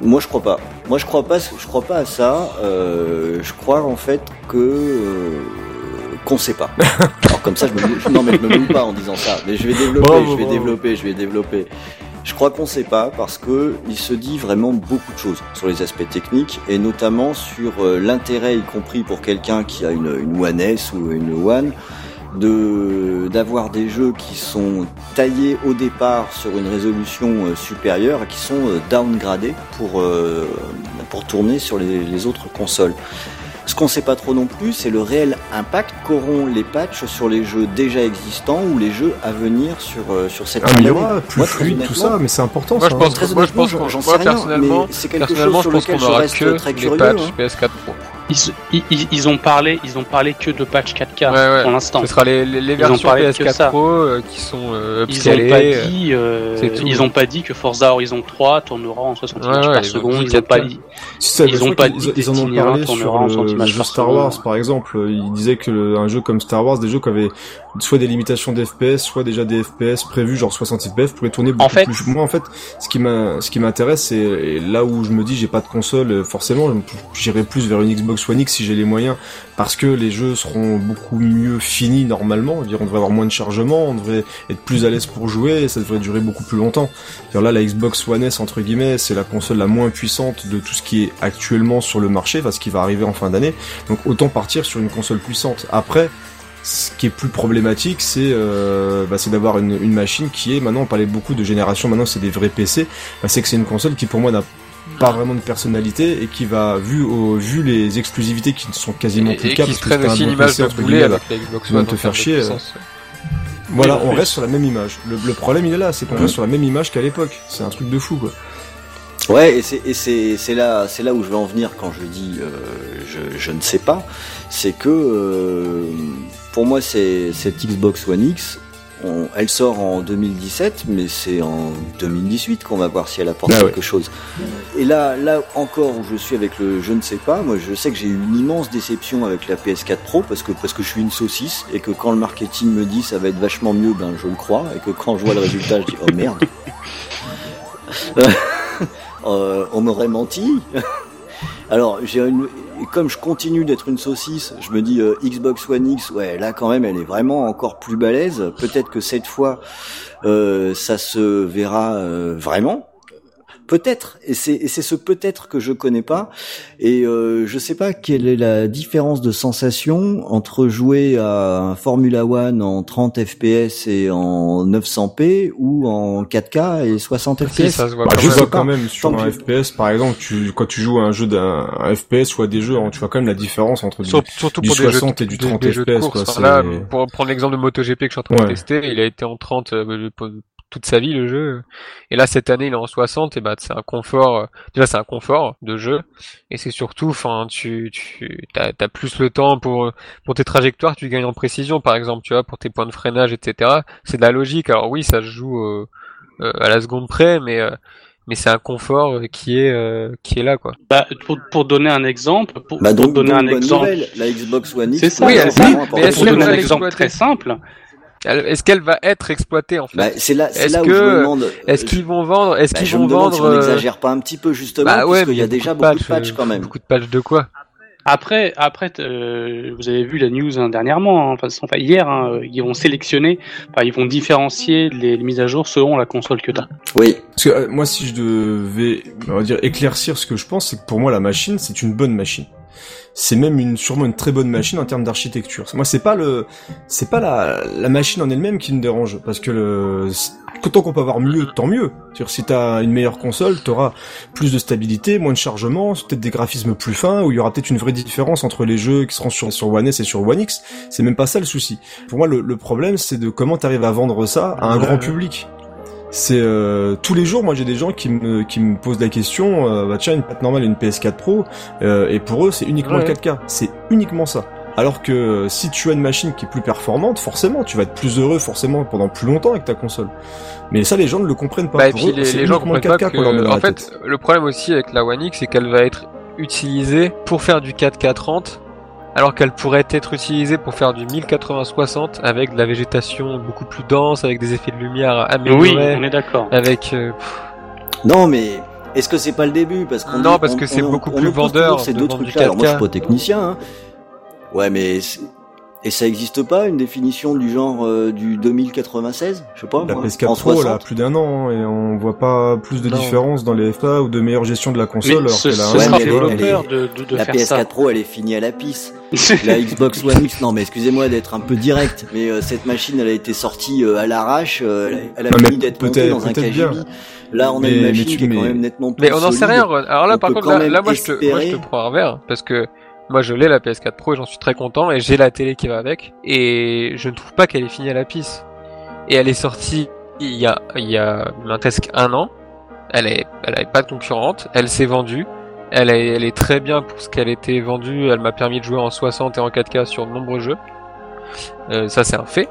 Moi, je crois pas. Moi, je crois pas. Je crois pas à ça. Euh, je crois en fait que euh, qu'on sait pas. Alors comme ça, je me, non mais je me mouille pas en disant ça. Mais je vais développer, Bravo, je vais bravo. développer, je vais développer. Je crois qu'on sait pas parce que il se dit vraiment beaucoup de choses sur les aspects techniques et notamment sur euh, l'intérêt, y compris pour quelqu'un qui a une, une One S ou une One, de d'avoir des jeux qui sont taillés au départ sur une résolution euh, supérieure et qui sont euh, downgradés pour euh, pour tourner sur les, les autres consoles. Ce qu'on sait pas trop non plus, c'est le réel impact qu'auront les patchs sur les jeux déjà existants ou les jeux à venir sur euh, sur cette Ah, mais il y année. aura plus Moi, fluide, tout ça, mais c'est important. Moi, ça, je hein. pense Très que- moi, je pense j'en- sais moi, rien, personnellement- mais c'est quelque Personnellement, chose je sur pense lequel qu'on je reste que très les curieux. patchs hein. PS4 Pro. Ils, ils- ils- ils ont parlé, ils ont parlé que de patch 4K Ouais, ouais. pour l'instant. Ce sera les, les, les Ils ont versions parlé que ça. PS4 Pro euh, qui sont euh, Ils ont pas euh, dit, euh, tout. ils ont pas dit que Forza Horizon 3 tournera en 60 Ouais, images ouais, par ils seconde. Ils ont pas 4K. dit. Si ça, Ils ont pas dit que ils en ont Destiny 1 parlé sur en le, jeu Star seconde. Wars par exemple. Ils disaient que le- un jeu comme Star Wars, des jeux qui avaient soit des limitations d'FPS, soit déjà des FPS prévus, genre 60 FPS, pourraient tourner beaucoup fait- plus. Moi en fait, ce qui m'a, ce qui m'intéresse, c'est là où je me dis j'ai pas de console, euh, forcément, j'irai plus vers une Xbox One si j'ai les moyens, parce que les jeux seront beaucoup mieux finis normalement. Dire, on devrait avoir moins de chargement, on devrait être plus à l'aise pour jouer, ça devrait durer beaucoup plus longtemps. Là, la Xbox One S entre guillemets, c'est la console la moins puissante de tout ce qui est actuellement sur le marché, parce qu'il va arriver en fin d'année. Donc autant partir sur une console puissante. Après, ce qui est plus problématique, c'est euh, bah, d'avoir une, machine qui est maintenant, on parlait beaucoup de génération, maintenant c'est des vrais PC. Bah, c'est que c'est une console qui pour moi n'a pas vraiment de personnalité et qui va vu au, vu les exclusivités qui ne sont quasiment Et, plus et cas qui parce se que aussi l'image PC, de entre boulet avec la Xbox One. te faire chier, puissance. Voilà, on reste sur la même image. Le, le problème il est là, c'est qu'on reste sur la même image qu'à l'époque. C'est un truc de fou quoi. Ouais, et c'est et c'est c'est là c'est là où je veux en venir quand je dis euh, je je ne sais pas, c'est que euh, pour moi c'est cette Xbox One X, on- elle sort en 2017, mais c'est en 2018 qu'on va voir si elle apporte Ah quelque chose. Et là là encore où je suis avec le je ne sais pas, moi je sais que j'ai eu une immense déception avec la PS4 Pro parce que parce que je suis une saucisse et que quand le marketing me dit ça va être vachement mieux, ben je le crois et que quand je vois le résultat je dis oh merde. Euh, on m'aurait menti. Alors, une, comme je continue d'être une saucisse, je me dis euh, Xbox One X, ouais, là quand même, elle est vraiment encore plus balèze. Peut-être que cette fois, euh, ça se verra euh, vraiment. Peut-être, et c'est et c'est ce peut-être que je connais pas, et euh, je sais pas quelle est la différence de sensation entre jouer à un Formula One en 30 FPS et en 900p ou en 4K et 60 Si, FPS. ça se voit Bah, quand tu même. vois quand même sur Tant un que- FPS par exemple, tu, quand tu joues à un jeu d'un un FPS ou à des jeux, hein, tu vois quand même la différence entre du, Sur- surtout du pour des jeux, 60 et du des- 30 des jeux de FPS, course. quoi, là, pour prendre l'exemple de MotoGP que je suis en train de Ouais. tester, il a été en 30 euh, toute sa vie le jeu. Et là cette année il est en 60 et bah c'est un confort. euh, Déjà c'est un confort de jeu et c'est surtout, enfin tu tu t'as as plus le temps pour pour tes trajectoires, tu gagnes en précision par exemple, tu vois, pour tes points de freinage, etc. C'est de la logique. Alors oui ça se joue euh, euh, à la seconde près, mais euh, mais c'est un confort euh, qui est euh, qui est là quoi. Bah, pour, pour donner un exemple, pour, Bah pour donc, donner donc, un exemple, nouvelle, la Xbox One X. C'est ça, Oui, mais pour donner un exemple très simple, Est-ce qu'elle va être exploitée en fait Bah, c'est là, c'est Est-ce là où que- je me demande. Est-ce qu'ils vont vendre Est-ce bah, qu'ils je vont me demande si vendre on euh, n'exagère pas un petit peu justement, Bah ouais, puisqu'il mais y a déjà beaucoup de patchs euh, quand même. Beaucoup de patchs de quoi Après, après, euh, vous avez vu la news hein, dernièrement, hein, enfin, enfin, hier, hein, ils vont sélectionner, enfin, ils vont différencier les, les mises à jour selon la console que t'as. Oui, Parce que euh, moi, si je devais, on va dire, éclaircir ce que je pense, c'est que pour moi, la machine, c'est une bonne machine. C'est même une, sûrement une très bonne machine en termes d'architecture. Moi, c'est pas le, c'est pas la, la machine en elle-même qui me dérange, parce que le, tant qu'on peut avoir mieux, tant mieux. C'est-à-dire, si t'as une meilleure console, t'auras plus de stabilité, moins de chargement, peut-être des graphismes plus fins, où il y aura peut-être une vraie différence entre les jeux qui seront sur, sur One S et sur One X. C'est même pas ça le souci. Pour moi, le, le problème, c'est de comment t'arrives à vendre ça à un grand public. C'est euh, tous les jours, moi j'ai des gens qui me qui me posent la question, euh, bah tiens une patte normale, une PS4 Pro, euh, et pour eux c'est uniquement Ouais. le 4K, c'est uniquement ça. Alors que euh, si tu as une machine qui est plus performante, forcément tu vas être plus heureux forcément pendant plus longtemps avec ta console. Mais ça les gens ne le comprennent pas. Bah, et Pour puis eux, les, gens uniquement le comprennent pas 4K qu'on leur met que, en fait, tête. le problème aussi avec la One X, c'est qu'elle va être utilisée pour faire du 4K 30, alors qu'elle pourrait être utilisée pour faire du 1080-60 avec de la végétation beaucoup plus dense, avec des effets de lumière Oui, améliorés, on est d'accord. avec euh, non mais est-ce que c'est pas le début? Parce qu'on Non, dit- parce on- que c'est on- beaucoup on plus vendeur toujours ces de deux trucs-là. Alors moi je suis 4K. pas technicien. Hein. Ouais mais c'est- et ça existe pas une définition du genre euh, du 2096 Je sais pas. La moi, PS4 en Pro, elle a 60 plus d'un an, hein, et on voit pas plus de Non. différence dans les FA ou de meilleure gestion de la console, Mais alors ce, ce Ouais, sera de, de, de La faire PS4 ça. Pro elle est finie à la pisse. La Xbox One X, non mais excusez-moi d'être un peu direct, mais euh, cette machine elle a été sortie euh, à l'arrache, euh, elle a, elle a Non, mais fini d'être montée dans un KGB. Là on a Mais- une mais machine tu- qui est quand même nettement plus Mais on n'en sait rien. Alors là, On par contre, là, moi, je te, moi, je te prends un verre parce que moi, je l'ai la PS4 Pro et j'en suis très content et j'ai la télé qui va avec et je ne trouve pas qu'elle est finie à la pisse. Et elle est sortie il y a, il y a presque un an. Elle est, elle avait pas de concurrente. Elle s'est vendue. Elle est, elle est très bien pour ce qu'elle était vendue. Elle m'a permis de jouer en 60 et en 4K sur de nombreux jeux. Euh, ça, c'est un fait.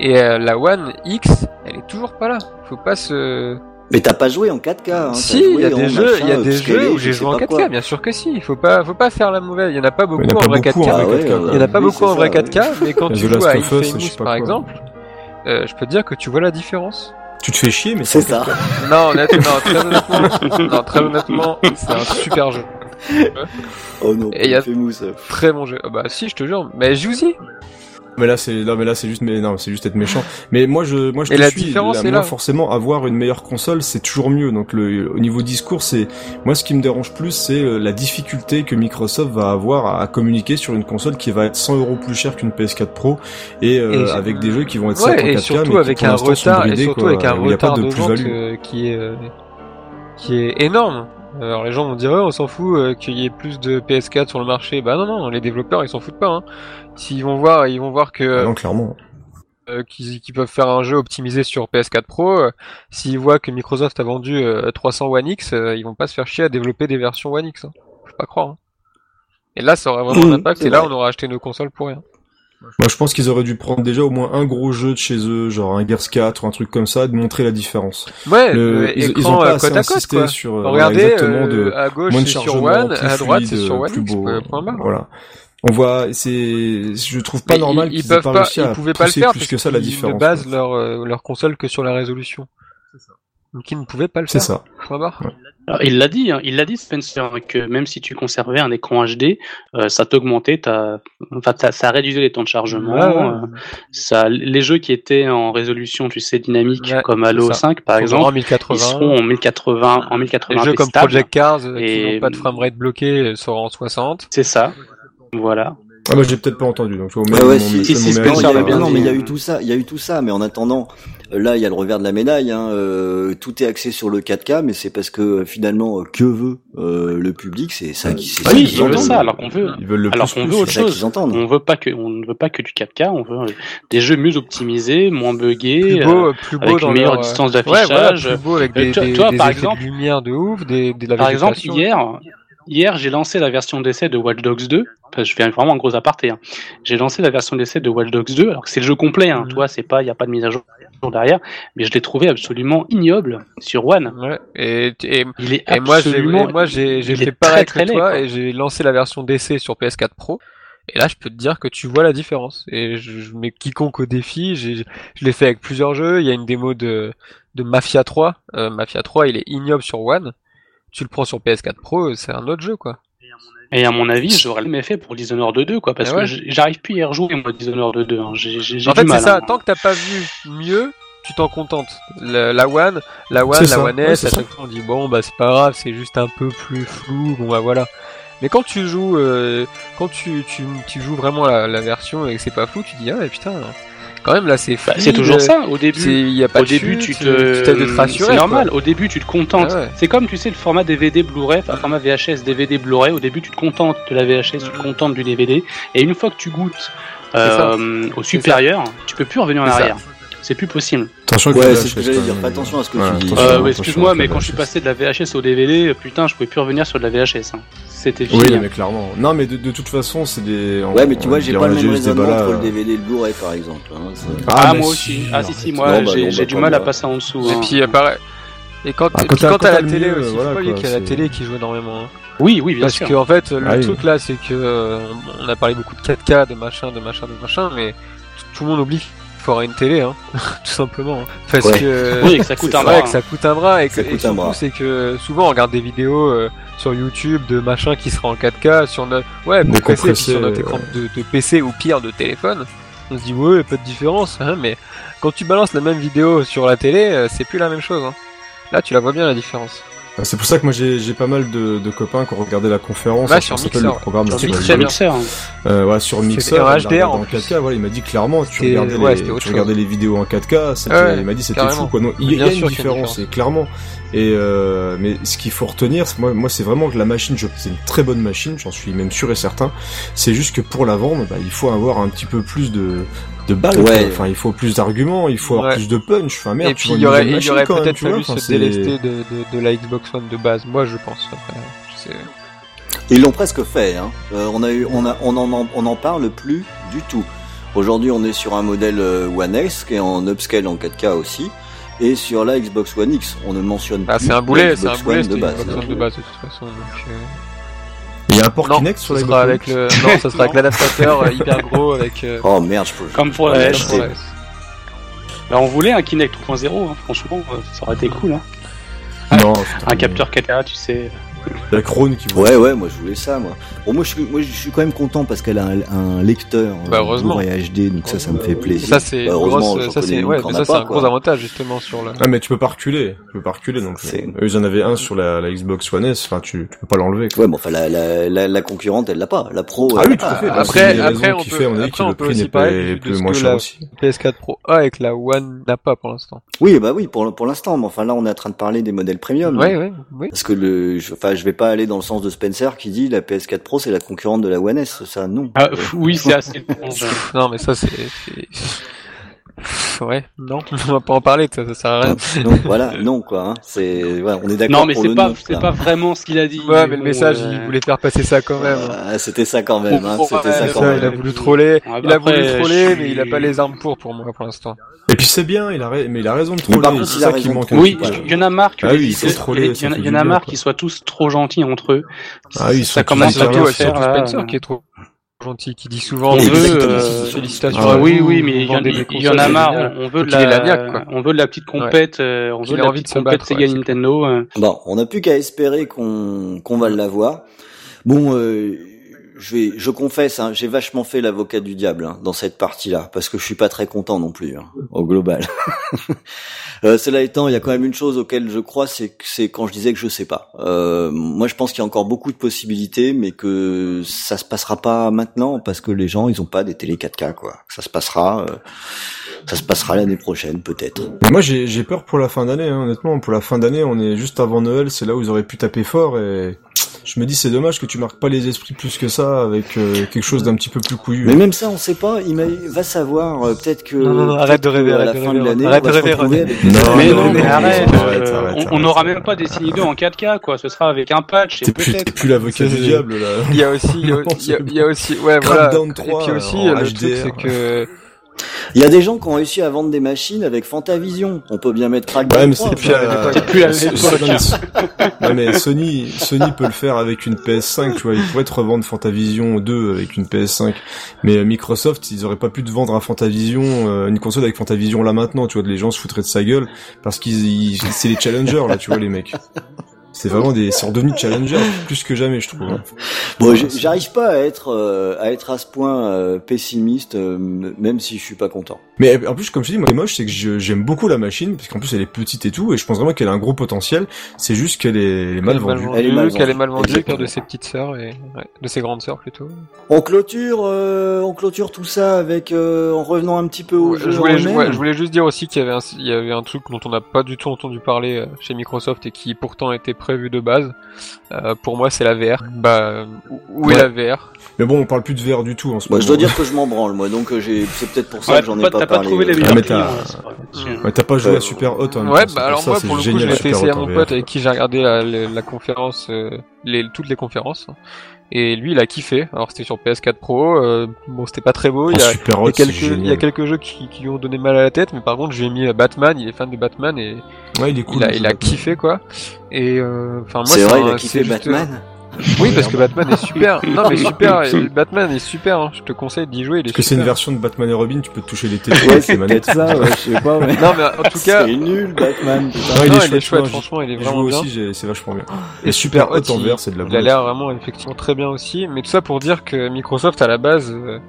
Et euh, la One X, elle est toujours pas là. Faut pas se, Mais t'as pas joué en 4K. Hein, si, il y a des jeux, il y a des jeux où j'ai joué en pas 4K, quoi. bien sûr que si. Il faut pas, faut pas faire la mauvaise. Il y en a pas beaucoup Il y en a en pas vrai beaucoup 4K. en Ah vrai ouais, 4K. euh, Il y en a pas beaucoup en vrai ça, 4K, mais quand tu joues à Infamous par exemple, euh, je peux te dire que tu vois la différence. Tu te fais chier, mais C'est ça. Non, honnêtement, très honnêtement, non, très honnêtement, c'est un super jeu, Oh non, Et il y a- Infamous, très bon jeu. Ah bah si, je te jure, mais joue-y. Mais là c'est non mais là c'est juste mais non c'est juste être méchant. Mais moi je moi je te la suis. différence moi, là. forcément avoir une meilleure console c'est toujours mieux. Donc le au niveau discours c'est moi ce qui me dérange plus c'est euh, la difficulté que Microsoft va avoir à, communiquer sur une console qui va être 100 euros plus chère qu'une PS4 Pro et, euh, Et avec des jeux qui vont être certes en Ouais, 4K et surtout mais avec qui pour un retard, et surtout quoi, avec un il y a pas retard de de vente plus-value. euh, qui est, euh, qui est énorme. Alors les gens vont dire, ouais, on s'en fout euh, qu'il y ait plus de PS4 sur le marché. Bah non, non, les développeurs ils s'en foutent pas. Hein. S'ils vont voir, ils vont voir que Ah non clairement. euh, qu'ils qu'ils peuvent faire un jeu optimisé sur PS4 Pro. euh, S'ils voient que Microsoft a vendu euh, 300 One X, euh, ils vont pas se faire chier à développer des versions One X. Hein. Faut pas croire. hein. Et là, ça aurait vraiment un impact. c'est Et là, on aurait acheté nos consoles pour rien. Moi je pense qu'ils auraient dû prendre déjà au moins un gros jeu de chez eux genre un Gears 4 ou un truc comme ça de montrer la différence. Ouais, Le- le ils, ils écran ont pas euh, assez côte à côte quoi. sur euh, voilà, Regardez, exactement euh, de à gauche moins de c'est sur One, plus à droite c'est sur One plus beau. euh. Voilà. On voit, c'est, je trouve pas Mais normal ils, ils qu'ils peuvent pas pas, ils pouvaient pas le faire plus parce que ça la différence. ne basent leur euh, leur console que sur la résolution. Donc ils ne pouvaient pas le C'est faire. ça. Point barre. Alors, il l'a dit, hein, il l'a dit Spencer, que même si tu conservais un écran HD, euh, ça t'augmentait, ta... enfin, ça, ça réduisait les temps de chargement. Ouais, ouais. euh, ça, les jeux qui étaient en résolution, tu sais, dynamique, Ouais, comme Halo c'est ça. 5 par en exemple, 1080. ils seront en 1080, en Les 1080 jeux comme stable. Project Cars euh, qui Et- n'ont pas de framerate bloqué seront en 60. C'est ça. Voilà. Ah bah j'ai peut-être pas entendu donc je vois, Ah mon- ouais, mon- si, si, si, mérite, Non, il y Spencer a l'a eu- bien non, mais il y a hein. eu tout ça, il y a eu tout ça, mais en attendant, là, il y a le revers de la médaille. Hein, euh, tout est axé sur le 4K, mais c'est parce que euh, finalement, euh, que veut euh, le public? C'est ça qui, c'est ça Oui, qu'ils ils veulent ça, alors qu'on veut, Ils veulent le alors qu'on veut autre C'est ça chose. On veut pas que, on ne veut pas que du 4K, on veut euh, des jeux mieux optimisés, moins buggés, Plus beau, plus beau avec une meilleure leur, distance Ouais, voilà, d'affichage. plus beau avec des, des, tu vois, des par exemple- de lumière de ouf, des, des de la Par exemple, hier, hier j'ai lancé la version d'essai de Watch Dogs 2. Parce que je fais vraiment un gros aparté. hein. J'ai lancé la version d'essai de Watch Dogs 2, alors que c'est le jeu complet. Hein, tu vois, c'est pas, il y a pas de mise à jour derrière, mais je l'ai trouvé absolument ignoble sur One. Ouais. Et, et, Il est et moi, j'ai, absolument. moi, fait pareil très, que très toi laid, et j'ai lancé la version d'essai sur PS4 Pro. Et là, je peux te dire que tu vois la différence. Et je, je mets quiconque au défi, j'ai, je l'ai fait avec plusieurs jeux. Il y a une démo de, de Mafia 3. Euh, Mafia 3, il est ignoble sur One. Tu le prends sur PS4 Pro, c'est un autre jeu, quoi. Et à mon avis, j'aurais le même fait pour Dishonored 2, quoi, parce ouais. que j'arrive plus à y rejouer, moi, Dishonored 2. Hein. J'ai j'ai- j'ai En fait, c'est ça. hein. Tant que t'as pas vu mieux, tu t'en contentes. Le- la One, la One, la ça. One S, c'est à chaque fois on dit bon bah c'est pas grave, c'est juste un peu plus flou, bon bah voilà. Mais quand tu joues, euh, quand tu, tu, tu joues vraiment la, la version et que c'est pas flou, tu dis ah ouais, putain, quand même là c'est Bah, c'est toujours ça. Au début, y a pas au de début, chute, tu te, rassurer. c'est quoi. normal. Au début, tu te contentes. Ah ouais. C'est comme tu sais le format DVD Blu-ray, enfin format VHS, DVD Blu-ray. Au début, tu te contentes de la VHS, tu te contentes du DVD, et une fois que tu goûtes euh, au supérieur, tu peux plus revenir en ça. C'est plus possible. Attention que Ouais, c'est ce que j'allais dire. attention à ce que Ouais, tu dis. Euh, ouais, excuse-moi, mais quand je suis VHS. passé de la VHS au DVD, putain, je pouvais plus revenir sur de la VHS. hein. C'était fini. Oui, mais clairement. Non, mais de, de toute façon, c'est des. Ouais, mais tu vois, j'ai pas le même raisonnement entre le euh. DVD et le Blu-ray, par exemple. hein, c'est- Ah, mais moi si, aussi. Ah, si, si, moi, bah, j'ai j'ai bah, du mal à passer en dessous. Et hein. puis euh, pareil. Et quand, Ah, quand t'as- quand quand t'as la télé aussi, voilà, faut pas y a la c'est- télé qui joue énormément. hein. Oui, oui, bien Parce sûr. que en fait, le Ah oui. truc là, c'est que euh, on a parlé beaucoup de 4K, de machin, de machin, de machin, mais tout le monde oublie faut avoir une télé, hein, tout simplement. hein. Parce Ouais. que Oui, que ça coûte C'est un bras. que ça coûte un bras et, que, et surtout c'est que souvent on regarde des vidéos euh, sur YouTube de machin qui sera en 4K sur notre ouais compressé, puis sur notre écran de, de PC ou pire de téléphone. On se dit ouais pas de différence, hein, mais quand tu balances la même vidéo sur la télé, euh, c'est plus la même chose. Hein. Là tu la vois bien la différence. Ah, C'est pour ça que moi j'ai j'ai pas mal de, de copains qui ont regardé la conférence. Ouais, ça sur Mixer. le programme Sur Mixer, c'est Sur bien. Mixer. hein. Euh, ouais, sur Mixer, HDR, en en plus. 4K, voilà, il m'a dit clairement, tu regardais, ouais, les, tu regardais les vidéos en 4K, c'était, Ouais, il m'a dit c'était carrément. fou, quoi. Non, il y a une sûr qu'il y a une différence, et clairement. Et, euh, mais ce qu'il faut retenir, c'est- moi, moi, c'est vraiment que la machine, je- c'est une très bonne machine, j'en suis même sûr et certain. C'est juste que pour la vendre, bah, il faut avoir un petit peu plus de, de balles, Ouais. quoi. Enfin, il faut plus d'arguments, il faut avoir Ouais. plus de punch. Enfin, merde, et puis il y aurait, y aurait peut-être fallu Enfin, se délester de, de, de la Xbox One de base. Moi je pense. Après, je sais. Ils l'ont presque fait. Hein. Euh, on a eu, on a, on en, on en parle plus du tout. Aujourd'hui, on est sur un modèle euh, One X qui est en upscale en 4K aussi, et sur la Xbox One X, on ne mentionne Ah, plus c'est un boulet, c'est un Xbox boulet, de une base. Xbox One de base de toute façon. Donc, euh... Il y a un port Non, Kinect sur la sera avec le, non, ça sera avec l'adaptateur euh, hyper gros avec. euh, Oh merde, je peux. Comme pour la S. ouais. Bah, on voulait un Kinect 3.0, hein, franchement, euh, ça aurait été cool. Hein. Non, putain, Un capteur 4K, tu sais. La Krone qui Ouais, ouais, moi je voulais ça, moi. Bon, moi je suis, moi, je suis quand même content parce qu'elle a un, un lecteur Bah, euh, heureusement. HD, donc ça, ça me fait plaisir. Ça c'est Bah, heureusement, grosse- ça c'est ouais, mais ça un quoi. gros avantage justement sur le. Ah mais tu peux pas reculer, tu peux pas reculer donc. Euh, Eux ils en avaient un sur la, la Xbox One S, enfin tu, tu peux pas l'enlever. Ouais, mais enfin, la, la, la, la concurrente, elle l'a pas. La pro. Ah oui l'a tout à fait. bah, Après- après, on peut- fait avis après, que on le peut prix aussi n'est pas parler plus moins cher la- aussi. PS4 Pro A avec la One n'a pas pour l'instant. Oui, bah oui, pour, pour l'instant. Mais enfin, là, on est en train de parler des modèles premium. Ouais, ouais, oui. Parce que le, je vais pas aller dans le sens de Spencer qui dit la PS4 Pro c'est la concurrente de la One S. Ça, non. Ah, pff, oui, c'est assez. bon. Non, mais ça c'est. Ouais, non, on va pas en parler, ça, ça sert à rien. non, voilà, non quoi. Hein. C'est, voilà, on est d'accord Non, mais c'est pas, c'est pas vraiment ce qu'il a dit. Ouais, mais le message, euh, il voulait faire passer ça quand même. Ah, c'était ça quand même. Hein. C'était ouais, ça quand même. il a voulu troller. Ouais, Il a voulu après, troller, je mais il a suis- pas les armes pour, pour moi, pour l'instant. Et puis c'est bien, il a, ra- mais il a raison de troller. C'est il a ça qui raison de manque. Oui, il y en a marre que Ah oui, il y en a- marre qu'ils soient tous trop gentils entre eux. Ah oui, ils ça sont commence à bien faire. Spencer euh, qui est trop gentil, qui dit souvent veut, euh, félicitations ah oui, vous, oui, vous mais il y, en- y a marre. On veut de la, la niaque, quoi. on veut de la petite compète, euh, on veut de ait la envie petite de se compète battre, Sega ouais, Nintendo. euh. Bon, on n'a plus qu'à espérer qu'on qu'on va l'avoir. Bon, euh, je vais, je confesse, hein, j'ai vachement fait l'avocat du diable hein, dans cette partie-là, parce que je suis pas très content non plus hein, au global. euh, cela étant, il y a quand même une chose auquel je crois, c'est c'est quand je disais que je sais pas. Euh, moi, je pense qu'il y a encore beaucoup de possibilités, mais que ça se passera pas maintenant parce que les gens, ils ont pas des télé 4K quoi. Ça se passera, euh, ça se passera l'année prochaine peut-être. Moi j'ai j'ai peur pour la fin d'année, hein, honnêtement. Pour la fin d'année, on est juste avant Noël, c'est là où ils auraient pu taper fort et je me dis c'est dommage que tu marques pas les esprits plus que ça avec euh, quelque chose d'un petit peu plus couillu. Mais même ça, on sait pas. Il m'a- va savoir. euh, peut-être que. Non, non, non, arrête de rêver, À arrête la de fin de rêver, l'année, arrête on va de rêver, avec. Non, mais non, mais arrête, euh, on- n'aura même pas Destiny 2 en 4K, quoi. Ce sera avec un patch. et T'es plus, peut-être- t'es plus l'avocat du diable là. Il y a aussi, il y a, aussi, ouais, voilà. Crackdown Et 3, puis aussi, le truc, c'est que Il y a des gens qui ont réussi à vendre des machines avec Fantavision. On peut bien mettre Crackdown Ouais, mais 3, c'est plus à plus à C'est- l'époque. non, mais c'est- ouais, mais Sony, Sony peut le faire avec une PS5, tu vois. Ils pourraient te revendre Fantavision 2 avec une PS5. Mais euh, Microsoft, ils auraient pas pu te vendre un Fantavision, euh, une console avec Fantavision là maintenant, tu vois. Les gens se foutraient de sa gueule parce qu'ils, ils- c'est les challengers là, tu vois, les mecs. C'est vraiment des, c'est redevenu challenger plus que jamais, je trouve. hein. Bon, j'arrive pas à être euh, à être à ce point euh, pessimiste, euh, même si je suis pas content. Mais en plus, comme je dis, moi, ce qui est moche, c'est que j'aime beaucoup la machine, parce qu'en plus, elle est petite et tout, et je pense vraiment qu'elle a un gros potentiel. C'est juste qu'elle est, mal Elle est mal vendue. vendue, Elle est mal qu'elle est vendue. mal vendue, père de ses petites sœurs et ouais, de ses grandes sœurs plutôt. On clôture, euh, on clôture tout ça avec euh, en revenant un petit peu au Ouais, jeu je, voulais, en ju- même. ouais, je voulais juste dire aussi qu'il y avait un, il y avait un truc dont on n'a pas du tout entendu parler euh, chez Microsoft et qui pourtant était prévu de base. Euh, pour moi, c'est la VR. Bah, où- est la VR? Mais bon, on parle plus de VR du tout en ce moment. je dois dire que je m'en branle, moi, donc euh, j'ai, c'est peut-être pour ça Ouais, que j'en ai pas, pas, t'as pas parlé. trouvé les euh. Ah, meilleurs t'as- hein, pas possible. Ouais, t'as pas joué à Super Hot en même Ouais, bah alors ça, moi, c'est pour le coup, l'ai Super testé à mon pote avec qui j'ai regardé la, la, la conférence, euh, les, toutes les conférences. Et lui, il a kiffé. Alors, c'était sur PS4 Pro. euh, bon, c'était pas très beau. Il y Oh, a, il y quelques, il y a quelques jeux qui, qui lui ont donné mal à la tête, mais par contre, je lui ai mis Batman. Il est fan de Batman et Ouais, il est cool. il a, il Batman. kiffé quoi. Et euh, enfin moi, C'est vrai, il a kiffé juste- Batman. Oui, parce que Batman est super. Non, mais super. Batman est super. hein. Je te conseille d'y jouer. Il est Parce que c'est une version de Batman et Robin, tu peux te toucher les tétons Ouais, c'est les manettes. ça, ouais, je sais pas, mais... Non, mais en tout cas, c'est nul, Batman. putain. Ouais, non, il est il est chouette, chouette. non, Franchement, il est Je vraiment joue bien. aussi, c'est vachement bien. Et Et Super Hot en il- VR, c'est de la Il a l'air vraiment effectivement très bien aussi. Mais tout ça pour dire que Microsoft à la base, euh,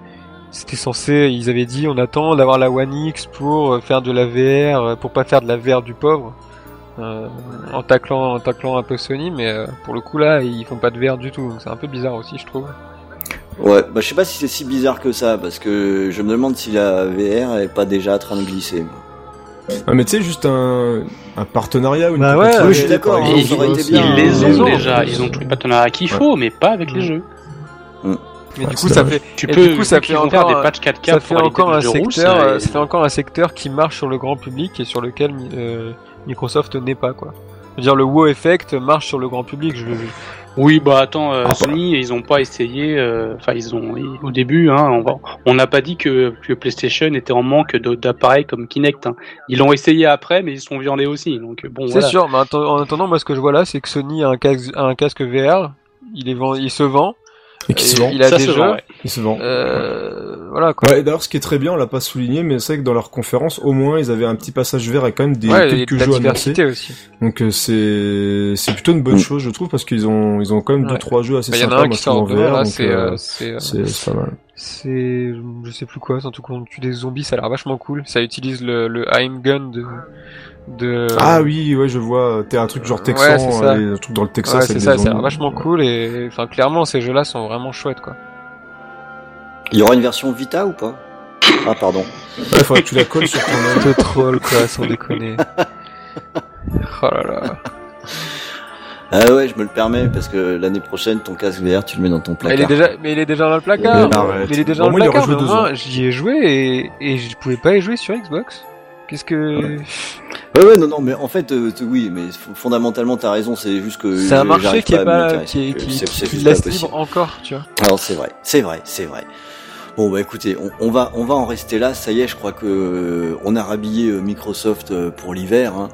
c'était censé, ils avaient dit, on attend d'avoir la One X pour euh, faire de la VR, euh, pour pas faire de la VR du pauvre. Euh, en taclant, en taclant un peu Sony, mais euh, pour le coup là, ils font pas de VR du tout. Donc c'est un peu bizarre aussi, je trouve. Ouais, bah je sais pas si c'est si bizarre que ça, parce que je me demande si la VR est pas déjà en train de glisser. Ah, mais tu sais, juste un, un partenariat ou une Bah ouais, oui, je suis d'accord, par hein, Ils, ils les Ils ont ont. déjà, ils ont tous les partenariats qu'il faut, mais pas avec les jeux. Mais du coup, c'est ça fait, Tu peux, du coup, ça fait encore des patchs 4K ça pour fait encore un secteur, ça- euh, ça fait encore un secteur qui marche sur le grand public et sur lequel euh, Microsoft n'est pas quoi. Je veux dire, le wow effect marche sur le grand public. Je, Oui, bah attends, euh, Ah, Sony, ils ont pas essayé. euh, Enfin, ils ont ils- au début, hein, on va- on n'a pas dit que, que PlayStation était en manque d'appareils comme Kinect. hein. Ils l'ont essayé après, mais ils sont viandés aussi. Donc bon, C'est voilà. sûr, mais en attendant, moi ce que je vois là, c'est que Sony a un casque, a un casque VR, il est vend- il se vend, Et qui se et vend. il a Ça des se jeux, vend, ouais. Il se vend. euh, voilà quoi. Ouais, d'ailleurs, ce qui est très bien, on l'a pas souligné, mais c'est vrai que dans leur conférence, au moins, ils avaient un petit passage vert avec quand même des Ouais, et quelques jeux annoncés. diversité aussi. Donc euh, c'est c'est plutôt une bonne Mm. chose, je trouve, parce qu'ils ont ils ont quand même deux trois jeux assez Bah, Il y en sympas. a un qui sort en VR, là, donc, c'est, euh, euh, c'est, euh, c'est pas mal. c'est, je sais plus quoi, c'est un truc où on tue des zombies, ça a l'air vachement cool. Ça utilise le, le aim gun de, de. Ah oui, ouais, je vois. T'es un truc genre Ouais, Texan, c'est et un truc dans le Ouais, Texas. c'est avec ça, zombies. vachement cool et, enfin, clairement, ces jeux-là sont vraiment chouettes, quoi. Il y aura une version Vita ou pas? Ah, pardon. Ouais, faudrait que tu la colles sur ton. De troll, quoi, sans déconner. Oh là là. Ah ouais, je me le permets, parce que l'année prochaine, ton casque VR, tu le mets dans ton Mais placard. il est déjà, mais il est déjà dans le placard. Mais. Mais il est déjà dans le placard. mais j'y ai joué et, et je pouvais pas y jouer sur Xbox. Qu'est-ce que, Ouais, ouais, non, non, mais en fait, euh, oui, mais fondamentalement, t'as raison, c'est juste que. c'est un marché qui est pas, qui est, qui, qui, qui laisse libre encore, tu vois. Alors c'est vrai, c'est vrai, c'est vrai. Bon bah écoutez, on, on va on va en rester là. Ça y est, je crois que euh, on a rhabillé euh, Microsoft euh, pour l'hiver. hein.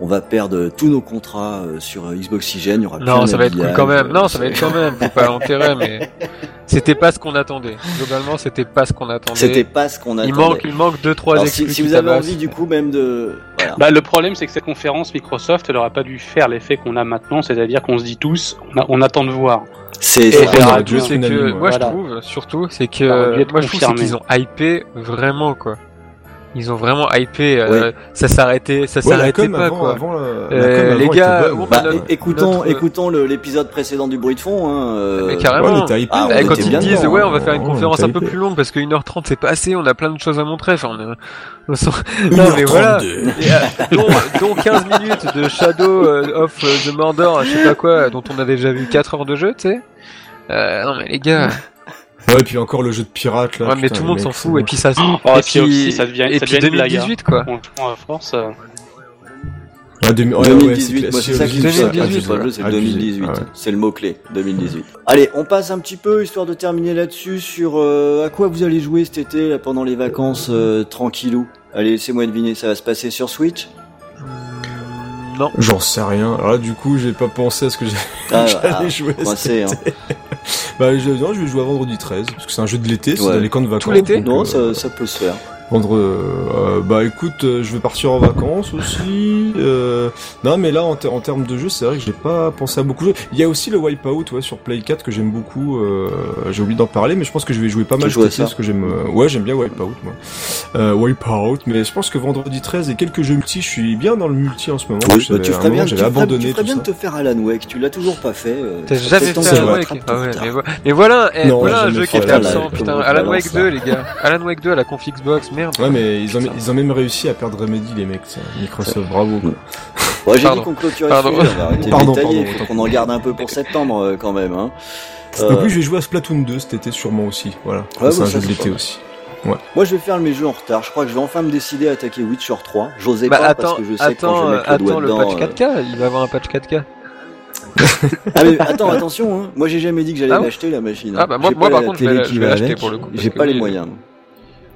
On va perdre tous nos contrats euh, sur euh, Xbox Oxygen. Il y aura plus Non, ça va être cool quand même. euh, Non, ça va c'est- être quand même. Faut pas l'enterrer, mais c'était pas ce qu'on attendait. Globalement, c'était pas ce qu'on attendait. C'était pas ce qu'on attendait. Il manque, il manque deux, trois Alors, si, vous avez envie du coup même de voilà. Bah, le problème, c'est que cette conférence Microsoft, elle aurait pas dû faire l'effet qu'on a maintenant, c'est-à-dire qu'on se dit tous, on, a- on attend de voir. c'est que moi je trouve surtout c'est que être moi je trouve qu'ils ont hypé vraiment quoi. Ils ont vraiment hypé. euh, Ça s'arrêtait, ça s'arrêtait pas avant, quoi. avant, Euh, avant les gars, bon, Bah, notre- é- écoutons notre- écoutons l'épisode précédent du bruit de fond. Hein, euh, Mais carrément. Ouais, on était hypés, Ah, on on quand était ils disent dedans, ouais hein. on va faire une conférence on un peu plus longue parce que 1h30 c'est pas assez, on a plein de choses à montrer. Enfin, on, est- on sent- non mais voilà. 1h32. Et, euh, dont, dont 15 minutes de Shadow euh, of euh, the Mordor, je sais pas quoi, dont on a déjà vu 4 heures de jeu, tu sais. Euh, non mais les gars, Ouais, et puis encore le jeu de pirate là. ouais, mais tout le monde s'en fout et moche. puis ça Oh, et puis aussi, ça devient- et ça puis devient une blague, 2018 quoi. Franchement, à force. euh, Ah, demi- ouais, ouais, 2018, c'est moi c'est ça qui me 2018, choque. voilà. C'est pas le jeu, c'est Abusé. 2018. Ah ouais. C'est le mot-clé, 2018. Allez, on passe un petit peu, histoire de terminer là-dessus, sur euh, à quoi vous allez jouer cet été, là, pendant les vacances, euh, tranquillou. Allez, laissez-moi deviner, ça va se passer sur Switch? Non. J'en sais rien. Alors là, du coup, j'ai pas pensé à ce que j'ai- Ah, j'allais ah, jouer. coincé, hein. Bah, je, non, je vais jouer à vendredi 13, parce que c'est un jeu de l'été, c'est Ouais. dans les camps de vacances. l'été donc, Non, euh, ça, ça peut se faire. Vendre, euh, bah écoute, euh, je vais partir en vacances aussi. Euh, non, mais là, en, ter- en termes de jeu, c'est vrai que j'ai pas pensé à beaucoup de jeux. Il y a aussi le Wipeout, ouais, sur Play 4 que j'aime beaucoup. Euh, j'ai oublié d'en parler, mais je pense que je vais jouer pas mal été, ça parce que j'aime. euh, ouais, j'aime bien Wipeout, moi. Euh, Wipeout, mais je pense que vendredi 13 et quelques jeux multi, je suis bien dans le multi en ce moment. Oui, bah, tu ferais moment, bien, tu abandonné tu ferais bien de te faire Alan Wake, tu l'as toujours pas fait. euh, T'as ça jamais fait Alan Wake Ah ouais, mais, voilà, mais voilà, eh, Non, voilà un jeu qui est absent, putain. Alan Wake balances 2, les gars. Alan Wake 2 à la conf Xbox, merde. Ouais, mais ils ont, ils ont même réussi à perdre Remedy, les mecs. ça. Microsoft, bravo. quoi. Bon, j'ai dit Pardon. qu'on clôturait Pardon. sujet, on va arrêter de Pardon, détailler, pardon, faut qu'on en garde un peu pour septembre euh, quand même. Hein. Euh, Donc oui, je vais jouer à Splatoon 2 cet été sûrement aussi. Voilà. Ouais, c'est un ça, jeu de c'est l'été pas aussi. Moi, je vais faire mes jeux en retard. Je crois que je vais enfin me décider à attaquer Witcher 3. J'osais Bah pas attends, parce que je sais que quand attends, je vais mettre le doigt attends le dedans. patch euh, 4K, il va avoir un patch 4K. Ah mais attends, attention. Hein. Moi, j'ai jamais dit que j'allais Ah l'acheter la machine. Ah bah, moi- J'ai moi, pas par la contre, je vais télé la- qui je vais va l'acheter avec. pour le coup, J'ai pas les moyens.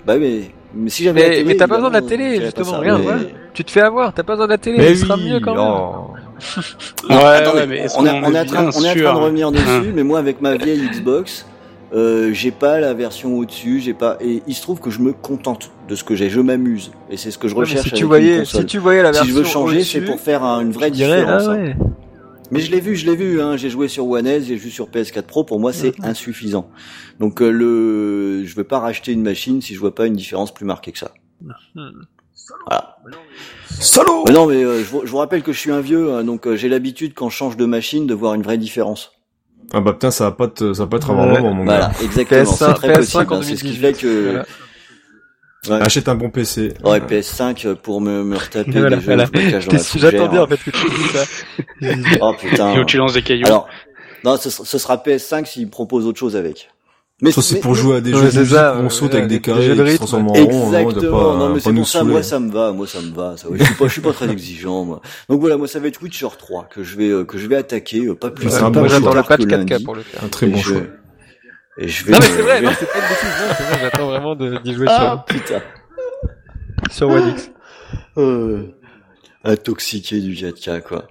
Bah mais, mais si j'avais Mais, télé, mais t'as pas besoin de la télé, justement, regarde, mais- voilà. Tu te fais avoir, t'as pas besoin de la télé, Mais il sera oui, mieux quand même. oh. Non, Ouais, attendez, ouais, mais on, est- qu'on on est est en train, on est en train de revenir dessus, Hein. mais moi avec ma vieille Xbox, euh, j'ai pas la version au-dessus, j'ai pas, et il se trouve que je me contente de ce que j'ai, je m'amuse, et c'est ce que je Ouais, recherche si avec tu une voyais, console. si tu voyais la Si je veux changer, c'est pour faire un- une vraie dirais, différence. ah hein. Mais je l'ai vu, je l'ai vu. Hein. J'ai joué sur One S, j'ai joué sur PS4 Pro. Pour moi, c'est insuffisant. Donc euh, le, je vais pas racheter une machine si je vois pas une différence plus marquée que ça. Voilà. Salaud Mais non, mais euh, je, vous, je vous rappelle que je suis un vieux, hein, donc euh, j'ai l'habitude quand je change de machine de voir une vraie différence. Ah bah putain, ça va pas te, ça va pas être avant Ouais. moment, mon Voilà, gars. exactement. PS5 C'est très PS5 possible. hein. C'est ce qui 2018. fait que Voilà. Ouais. Achète un bon PC. ouais, PS5 pour me, me retaper Voilà, des jeux voilà. que je me cache dans la Qu'est-ce que J'attendais en fait que tu dises ça. Oh putain. Et où tu lances des cailloux. Alors, non, ce, sera- ce sera PS5 s'il propose autre chose avec. Mais Ça, c'est mais- pour jouer à des Ouais, jeux de ça, on saute avec des carrés jeux de qui se rythme. en rond, t'as Exactement. pas, non, mais pas c'est pour ça, moi, ça me va, moi, ça me va, ça. ouais. Je suis pas, je suis pas très exigeant, moi. Donc voilà, moi, ça va être Witcher 3 que je vais, euh, que je vais attaquer, euh, pas plus Ouais, c'est tard un que bon le patch que 4K lundi. pour le faire. Un très Et bon je- choix. Et je vais. Non mais c'est vrai, non c'est pas une bêtise, non, c'est vrai, j'attends vraiment de- d'y jouer Ah, putain. sur, sur One X. Euh, intoxiqué du 4K, quoi.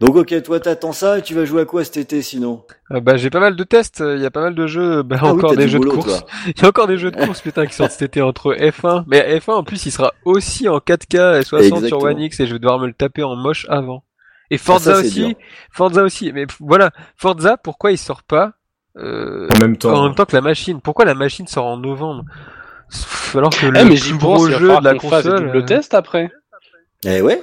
Donc ok, toi t'attends ça et tu vas jouer à quoi cet été sinon? Euh, bah j'ai pas mal de tests, il y a pas mal de jeux, bah Ah encore des jeux de course. Il y a encore des jeux de course putain qui sortent cet été entre F1, mais F1 en plus il sera aussi en 4K et 60 sur. One X et je vais devoir me le taper en moche avant. Et Ah, Forza ça, aussi, dur. Forza aussi, mais voilà, Forza pourquoi il sort pas euh, En même temps. en même temps que la machine Pourquoi la machine sort en novembre Alors que Eh, le mais plus gros jeu de la console. double euh, tests après. Eh ouais.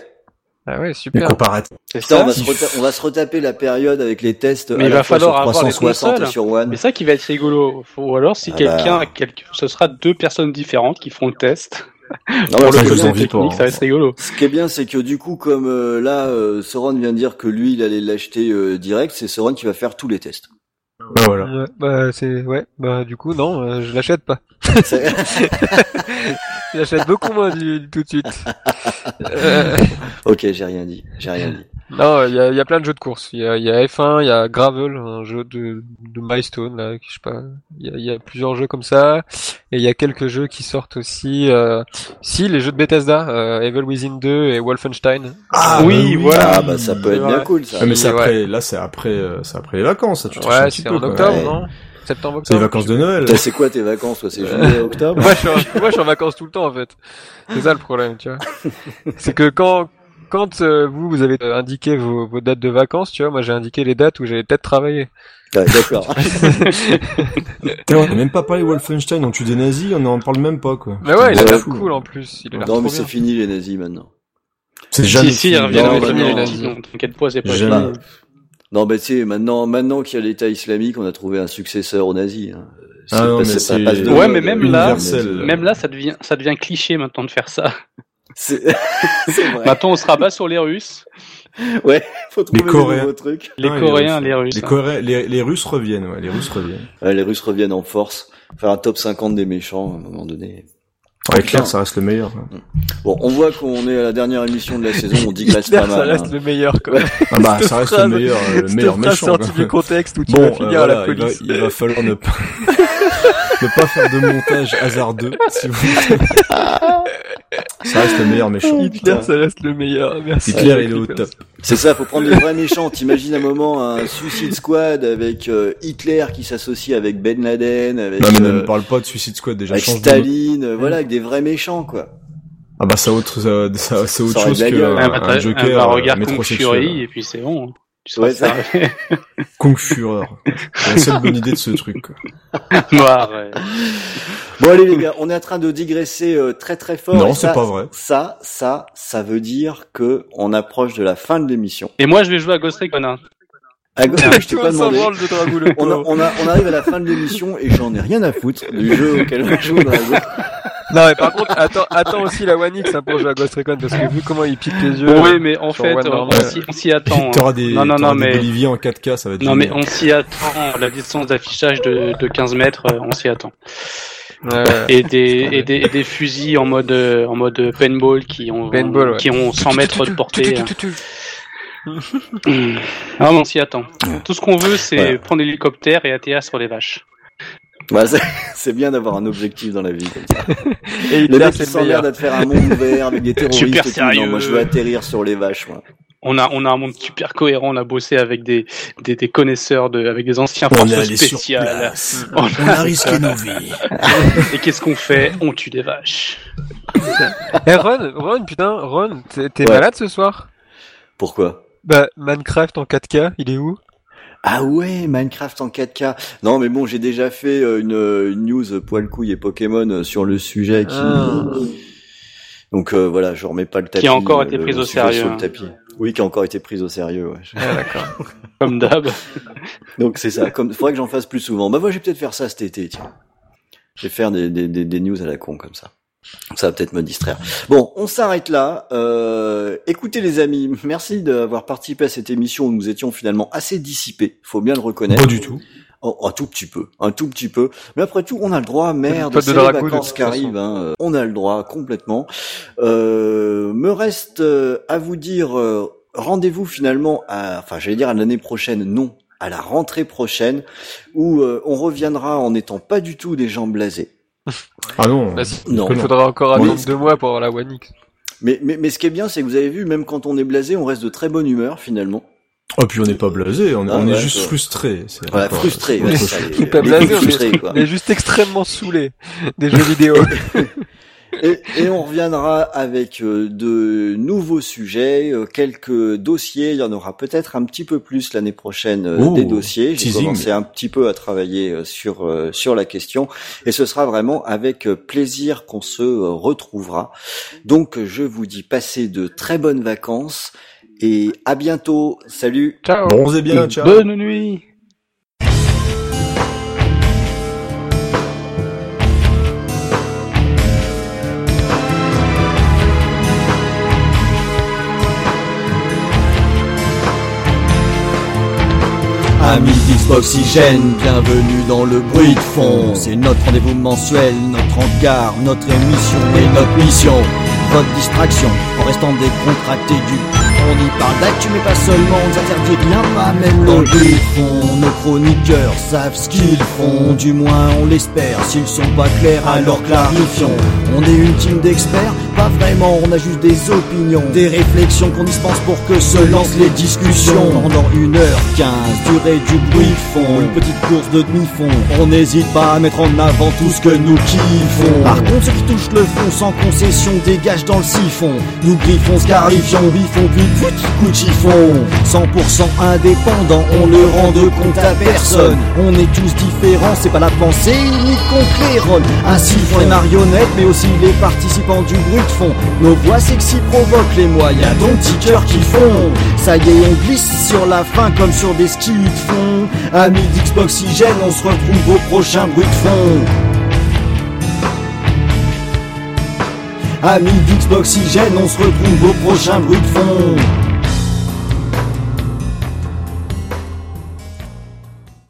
Ah ouais, super. comparatif. Putain, on va, se reta- on va se retaper la période avec les tests Mais à il la va fois falloir sur avoir les 360 et consoles. sur One. Mais ça qui va être rigolo. Ou alors si Ah quelqu'un, bah. quelque- ce sera deux personnes différentes qui font le test. Non, le ça, technique, hein. ça va être rigolo. ce qui est bien, c'est que du coup, comme euh, là, euh, Soren vient de dire que lui, il allait l'acheter euh, direct, c'est Soren qui va faire tous les tests. Ah, voilà. Ouais, bah c'est ouais, bah du coup non, euh, je l'achète pas. Je l'achète beaucoup moins du, du tout de suite. Euh, ok, j'ai rien dit, j'ai rien dit. Non, il y a, il y a plein de jeux de course. Il y a, il y a F1, il y a Gravel, un jeu de, de Milestone là, je sais pas. Il y a, il y a plusieurs jeux comme ça, et il y a quelques jeux qui sortent aussi. Euh, si les jeux de Bethesda, euh, Evil Within 2 et Wolfenstein. Ah, oui, voilà. Ah bah ça peut être Ouais. bien cool ça. Ah, mais c'est Ouais. après, là, c'est après, euh, c'est après les vacances, ça, tu Ouais, c'est en octobre, Ouais. non? Septembre, C'est les octobre. vacances de Noël. C'est quoi tes vacances toi? C'est juillet, octobre? Moi je, suis en, moi, je suis en vacances tout le temps en fait. C'est ça le problème, tu vois. C'est que quand quand euh, vous vous avez euh, indiqué vos, vos dates de vacances, tu vois, moi j'ai indiqué les dates où j'allais peut-être travailler. Ouais, D'accord. On n'a même pas parlé Wolfenstein, on tue des nazis, on n'en parle même pas, quoi. Mais ouais, il a l'air cool en plus. Il a l'air Non mais c'est fini les nazis maintenant. C'est jamais Si, si, fini. Non, bah les nazis, non, t'inquiète pas, c'est pas Jamais. fini. Bah, non mais tu sais maintenant maintenant qu'il y a l'État islamique, on a trouvé un successeur aux nazis. hein. Ah non, pas- mais passe de Ouais, mais même là-. Même là, ça devient, ça devient cliché maintenant de faire ça. C'est c'est vrai. Maintenant, on se rabat sur les Russes, Ouais, faut trouver Les Coréens. des trucs. les Ah, Coréens, Russes. les Russes. Les, hein. Coré- les, les Russes reviennent, ouais, les Russes reviennent. Ouais, les Russes reviennent en force. Faire un top 50 des méchants à un moment donné. Ouais, Hitler, ça reste le meilleur. Bon, on voit qu'on est à la dernière émission de la saison, on digresse Hitler, pas mal. ça reste hein. le meilleur, quand même. Ah bah, ça reste le meilleur, euh, le meilleur méchant. sortie quoi. du contexte où tu Bon, vas euh, finir à la voilà, il va, police. il va falloir ne pas, ne pas faire de montage hasardeux, si vous Ça reste le meilleur méchant. Hitler, ça reste le meilleur. Merci. Hitler, il est au top. C'est ça, faut prendre des vrais méchants. T'imagines un moment un Suicide Squad avec euh, Hitler qui s'associe avec Ben Laden, avec, Non, mais ne euh, me parle pas de Suicide Squad, déjà. avec de- Staline, euh, voilà, avec des vrais méchants, quoi. Ah bah, ça autre, ça, ça- c'est autre Ça aurait chose que un, Un, bah, Joker un métrosexuel. Fury, et puis c'est bon. Tu seras Ouais, ça-. Kung Fureur. C'est la seule bonne idée de ce truc. quoi. Noir, ouais. Bon allez les gars, on est en train de digresser euh, très très fort. Non, c'est ça- pas vrai. Ça, ça, ça veut dire que on approche de la fin de l'émission. Et moi, je vais jouer à Ghost Recon. hein. Ah, go- je t'ai pas demandé. de Dragou, le On, a- on, a- on arrive à la fin de l'émission et j'en ai rien à foutre du jeu auquel on joue dans la Non, mais par contre, attends, attends aussi la One X hein, pour jouer à Ghost Recon, parce que vu comment il pique les yeux. Oui, mais en fait, on, s'y- on s'y attend. hein. Des, Non, non, non, mais- Boliviens en 4K, ça va être Non, mais on s'y attend. La distance d'affichage de, de 15 mètres, euh, on s'y attend. Ouais. Et des, et des, et des fusils en mode, euh, en mode paintball qui ont, Paintball, ouais. qui ont 100 mètres de portée. hein. Ah, mais on s'y attend. Tout ce qu'on veut, c'est Ouais. prendre l'hélicoptère et atterrir sur les vaches. Bah, c'est- bien d'avoir un objectif dans la vie. Comme ça. Et qui le meilleur. s'emmerdent à te faire un monde ouvert avec des terroristes. Super tout. Non, sérieux. moi je veux atterrir sur les vaches. Moi. On a, on a un monde super cohérent. On a bossé avec des, des, des connaisseurs de, avec des anciens On est forces spéciales. place. On On a risqué nos vies. Et qu'est-ce qu'on fait? On tue des vaches. Eh, Ron, Ron, putain, Ron, t'es t'es Ouais. malade ce soir? Pourquoi? Bah, Minecraft en 4K, il est où? Ah ouais, Minecraft en 4K. Non, mais bon, j'ai déjà fait euh, une, euh, une news poil couille et Pokémon euh, sur le sujet. Qui... Ah. Donc euh, voilà, je remets pas le tapis. Qui a encore été prise au sérieux, sur le hein. Oui, qui a encore été prise au sérieux. Ouais. Ah, d'accord. Comme d'hab. Donc c'est ça. Comme, faudrait que j'en fasse plus souvent. Bah moi, je vais peut-être faire ça cet été. Tiens, je vais faire des, des, des, des news à la con comme ça. Ça va peut-être me distraire. Bon, on s'arrête là. Euh, écoutez les amis, merci d'avoir participé à cette émission où nous étions finalement assez dissipés. Faut bien le reconnaître. Pas du tout. Oh, un tout petit peu, un tout petit peu. Mais après tout, on a le droit, merde, c'est les vacances qui arrivent, hein, on a le droit complètement. Euh, me reste euh, à vous dire, rendez-vous finalement, à, enfin j'allais dire à l'année prochaine, non, à la rentrée prochaine, où on reviendra en n'étant pas du tout des gens blasés. Ah non. Bah, Non. il faudra encore attendre deux mois pour avoir la One X. Mais, mais, mais ce qui est bien, c'est que vous avez vu, même quand on est blasé, on reste de très bonne humeur finalement. Oh, puis on n'est pas blasé, on, est- Ah on est juste ouais. frustré. frustré. c'est ouais, ça, est pas blasé, coups on est- frustrés, quoi. On est juste extrêmement saoulé des jeux vidéo. Et, et on reviendra avec euh, de nouveaux sujets, euh, quelques dossiers. Il y en aura peut-être un petit peu plus l'année prochaine euh, Oh, des dossiers. J'ai commencé un petit peu à travailler euh, sur euh, sur la question, et ce sera vraiment avec plaisir qu'on se retrouvera. Donc je vous dis passez de très bonnes vacances et à bientôt. Salut. Ciao. Bronzez bien, ciao. Bonne nuit. Amis d'Xboxygène, bienvenue dans le bruit de fond. C'est notre rendez-vous mensuel, notre encart, notre émission et notre mission. Votre distraction, en restant décontracté du... On y parle d'actu mais pas seulement, on nous interdit rien, pas même le bruit de fond. Nos chroniqueurs savent ce qu'ils font, du moins on l'espère. S'ils sont pas clairs, alors clarifions. On est une team d'experts, pas vraiment, on a juste des opinions, des réflexions qu'on dispense pour que se lancent les discussions. Pendant 1h15, durée du bruit fond, une petite course de demi-fond. On n'hésite pas à mettre en avant tout ce que nous kiffons. Par contre, ceux qui touchent le fond sans concession dégagent dans le siphon. Nous griffons, scarifions, biffons, puis chiffon. 100% indépendant, on ne rend de compte à personne. On est tous différents, c'est pas la pensée qu'on claironne. Ainsi font les marionnettes, mais aussi les participants du bruit de fond. Nos voix sexy provoquent les moyens, donc cœurs qui font. Ça y est, on glisse sur la fin comme sur des skis de fond. Amis d'Xboxygène, on se retrouve au prochain bruit de fond. Amis d'Xboxygène, on se retrouve au prochain bruit de fond.